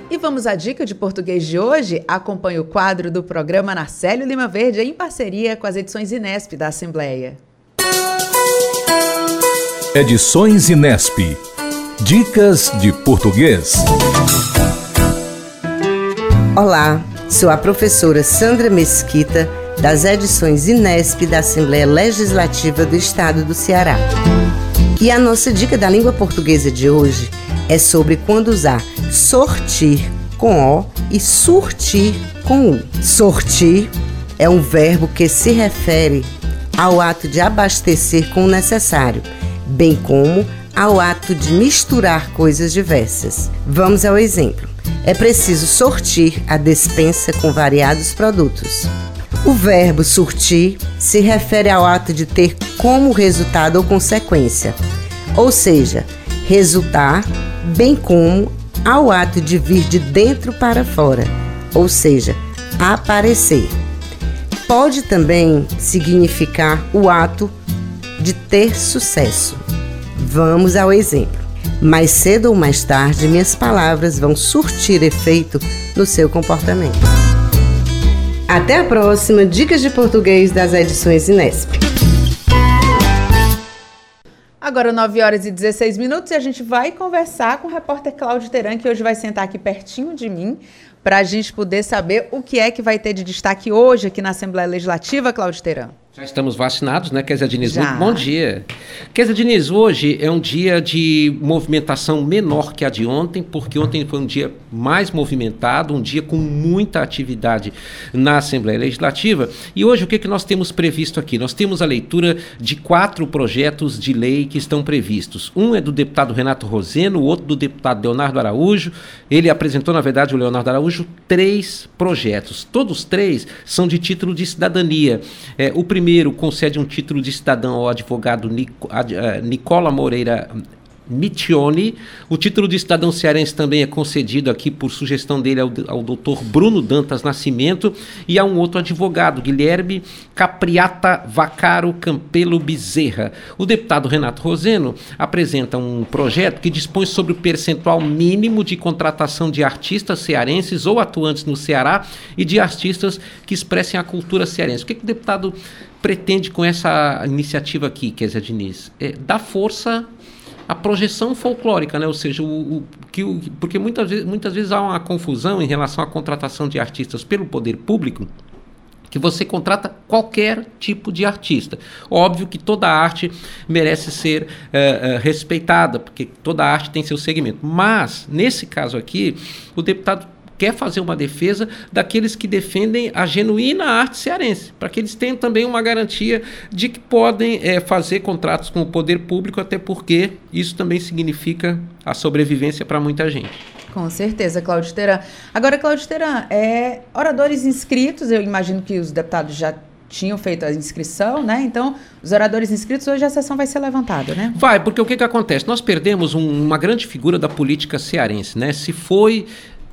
E vamos à dica de português de hoje? Acompanhe o quadro do programa Narcélio Lima Verde em parceria com as edições Inesp da Assembleia. Edições Inesp. Dicas de português. Olá, sou a professora Sandra Mesquita, das edições Inesp da Assembleia Legislativa do Estado do Ceará. E a nossa dica da língua portuguesa de hoje é sobre quando usar sortir com O e surtir com U. Sortir é um verbo que se refere ao ato de abastecer com o necessário bem como ao ato de misturar coisas diversas. Vamos ao exemplo. É preciso sortir a despensa com variados produtos. O verbo surtir se refere ao ato de ter como resultado ou consequência, ou seja, resultar, bem como ao ato de vir de dentro para fora, ou seja, aparecer. Pode também significar o ato de ter sucesso. Vamos ao exemplo. Mais cedo ou mais tarde, minhas palavras vão surtir efeito no seu comportamento. Até a próxima Dicas de Português das edições Inesp. Agora 9 horas e 16 minutos e a gente vai conversar com o repórter Cláudio Teran, que hoje vai sentar aqui pertinho de mim, para a gente poder saber o que é que vai ter de destaque hoje aqui na Assembleia Legislativa, Cláudio Teran. Já estamos vacinados, né, Kézia Diniz? Já. Muito bom dia. Kézia Diniz, hoje é um dia de movimentação menor que a de ontem, porque ontem foi um dia mais movimentado, um dia com muita atividade na Assembleia Legislativa. E hoje o que, é que nós temos previsto aqui? Nós temos a leitura de quatro projetos de lei que estão previstos. Um é do deputado Renato Roseno, o outro do deputado Leonardo Araújo. Ele apresentou, na verdade, o Leonardo Araújo, três projetos. Todos três são de título de cidadania. É, o primeiro primeiro concede um título de cidadão ao advogado eh, Nicola Moreira Mitione. O título de cidadão cearense também é concedido aqui por sugestão dele ao, ao doutor Bruno Dantas Nascimento e a um outro advogado, Guilherme Capriata Vacaro Campelo Bezerra. O deputado Renato Roseno apresenta um projeto que dispõe sobre o percentual mínimo de contratação de artistas cearenses ou atuantes no Ceará e de artistas que expressem a cultura cearense. O que, que o deputado pretende com essa iniciativa aqui, Kézia Diniz? É dar força a projeção folclórica, né? ou seja, o, o, que, o, porque muitas vezes, muitas vezes há uma confusão em relação à contratação de artistas pelo poder público, que você contrata qualquer tipo de artista. Óbvio que toda arte merece ser uh, uh, respeitada, porque toda arte tem seu segmento. Mas, nesse caso aqui, o deputado quer fazer uma defesa daqueles que defendem a genuína arte cearense, para que eles tenham também uma garantia de que podem é, fazer contratos com o poder público, até porque isso também significa a sobrevivência para muita gente. Com certeza, Cláudio Teran. Agora, Cláudio Teran, é, oradores inscritos, eu imagino que os deputados já tinham feito a inscrição, né? Então, os oradores inscritos, hoje a sessão vai ser levantada, né? Vai, porque o que, que acontece? Nós perdemos um, uma grande figura da política cearense, né? Se foi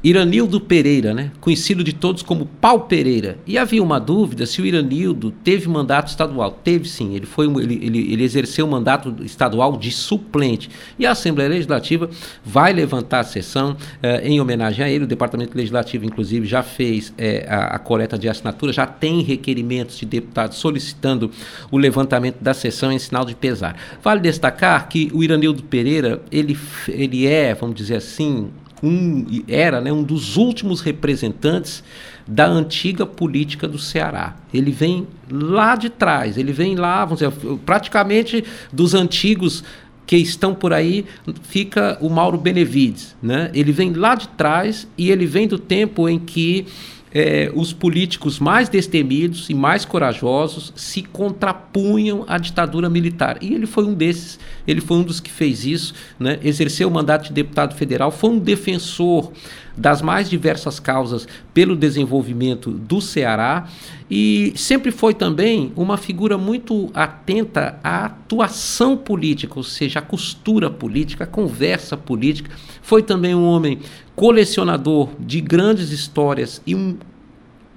Iranildo Pereira, né? conhecido de todos como Pau Pereira. E havia uma dúvida se o Iranildo teve mandato estadual. Teve sim, ele, foi, ele, ele, ele exerceu o mandato estadual de suplente. E a Assembleia Legislativa vai levantar a sessão eh, em homenagem a ele. O Departamento Legislativo, inclusive, já fez eh, a, a coleta de assinatura, já tem requerimentos de deputados solicitando o levantamento da sessão em sinal de pesar. Vale destacar que o Iranildo Pereira, ele, ele é, vamos dizer assim, um, era né, um dos últimos representantes da antiga política do Ceará. Ele vem lá de trás, ele vem lá, vamos dizer, praticamente dos antigos que estão por aí, fica o Mauro Benevides. Né? Ele vem lá de trás e ele vem do tempo em que é, os políticos mais destemidos e mais corajosos se contrapunham à ditadura militar. E ele foi um desses, ele foi um dos que fez isso, né? exerceu o mandato de deputado federal, foi um defensor das mais diversas causas pelo desenvolvimento do Ceará e sempre foi também uma figura muito atenta à atuação política, ou seja, à costura política, à conversa política. Foi também um homem colecionador de grandes histórias e um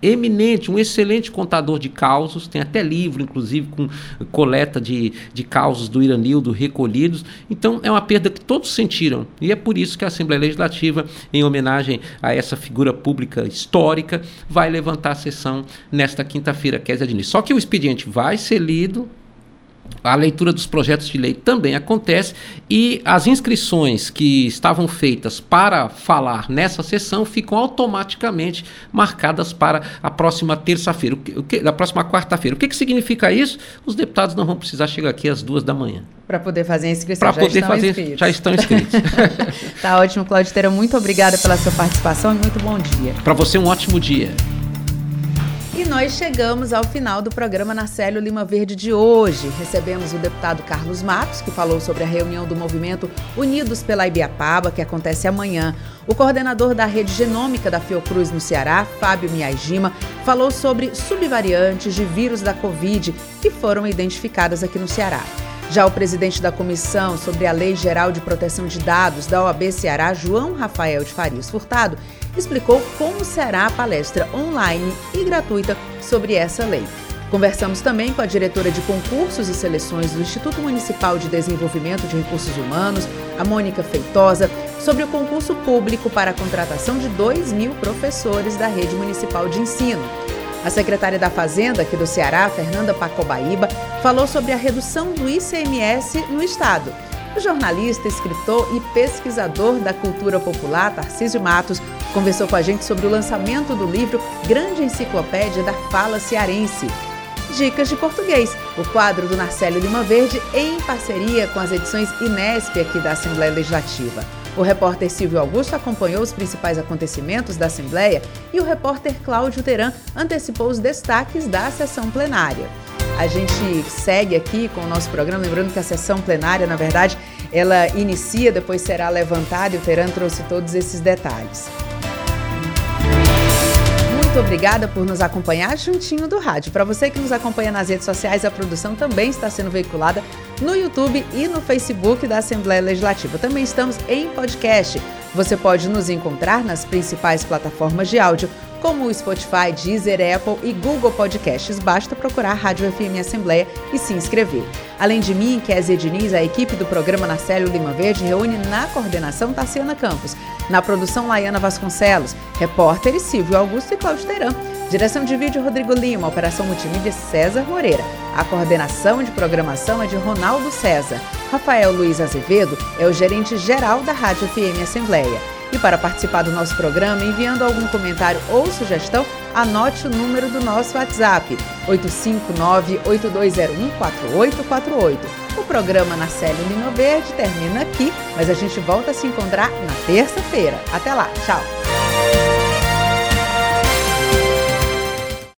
eminente, um excelente contador de causos, tem até livro, inclusive, com coleta de, de causos do Iranildo recolhidos. Então, é uma perda que todos sentiram. E é por isso que a Assembleia Legislativa, em homenagem a essa figura pública histórica, vai levantar a sessão nesta quinta-feira, Kézia Diniz. Só que o expediente vai ser lido a leitura dos projetos de lei também acontece e as inscrições que estavam feitas para falar nessa sessão ficam automaticamente marcadas para a próxima terça-feira, o que, a próxima quarta-feira. O que, que significa isso? Os deputados não vão precisar chegar aqui às duas da manhã. Para poder fazer a inscrição. Para poder fazer, inscritos. já estão inscritos. tá ótimo, Claudio Teira. Muito obrigada pela sua participação e muito bom dia. Para você, um ótimo dia. E nós chegamos ao final do programa Narcélio Lima Verde de hoje. Recebemos o deputado Carlos Matos, que falou sobre a reunião do movimento Unidos pela Ibiapaba, que acontece amanhã. O coordenador da rede genômica da Fiocruz no Ceará, Fábio Miajima, falou sobre subvariantes de vírus da Covid que foram identificadas aqui no Ceará. Já o presidente da comissão sobre a Lei Geral de Proteção de Dados da OAB Ceará, João Rafael de Farias Furtado, explicou como será a palestra online e gratuita sobre essa lei. Conversamos também com a diretora de concursos e seleções do Instituto Municipal de Desenvolvimento de Recursos Humanos, a Mônica Feitosa, sobre o concurso público para a contratação de 2 mil professores da rede municipal de ensino. A secretária da Fazenda aqui do Ceará, Fernanda Pacobaíba, falou sobre a redução do ICMS no estado. O jornalista, escritor e pesquisador da cultura popular, Tarcísio Matos, conversou com a gente sobre o lançamento do livro Grande Enciclopédia da Fala Cearense. Dicas de Português, o quadro do Narcélio Lima Verde, em parceria com as edições Inesp aqui da Assembleia Legislativa. O repórter Silvio Augusto acompanhou os principais acontecimentos da Assembleia e o repórter Cláudio Teran antecipou os destaques da sessão plenária. A gente segue aqui com o nosso programa, lembrando que a sessão plenária, na verdade, ela inicia, depois será levantada e o Teran trouxe todos esses detalhes muito obrigada por nos acompanhar juntinho do rádio. Para você que nos acompanha nas redes sociais, a produção também está sendo veiculada no YouTube e no Facebook da Assembleia Legislativa. Também estamos em podcast. Você pode nos encontrar nas principais plataformas de áudio como o Spotify, Deezer, Apple e Google Podcasts. Basta procurar Rádio FM Assembleia e se inscrever. Além de mim, Kézia Diniz, a equipe do programa Narcélio Lima Verde reúne na coordenação Tassiana Campos, na produção Laiana Vasconcelos, repórteres Silvio Augusto e Cláudio Teirão. Direção de vídeo Rodrigo Lima, operação multimídia César Moreira. A coordenação de programação é de Ronaldo César. Rafael Luiz Azevedo é o gerente geral da Rádio FM Assembleia. E para participar do nosso programa, enviando algum comentário ou sugestão, anote o número do nosso WhatsApp, 859-8201-4848. O programa na Célio Lima Verde termina aqui, mas a gente volta a se encontrar na terça-feira. Até lá, tchau!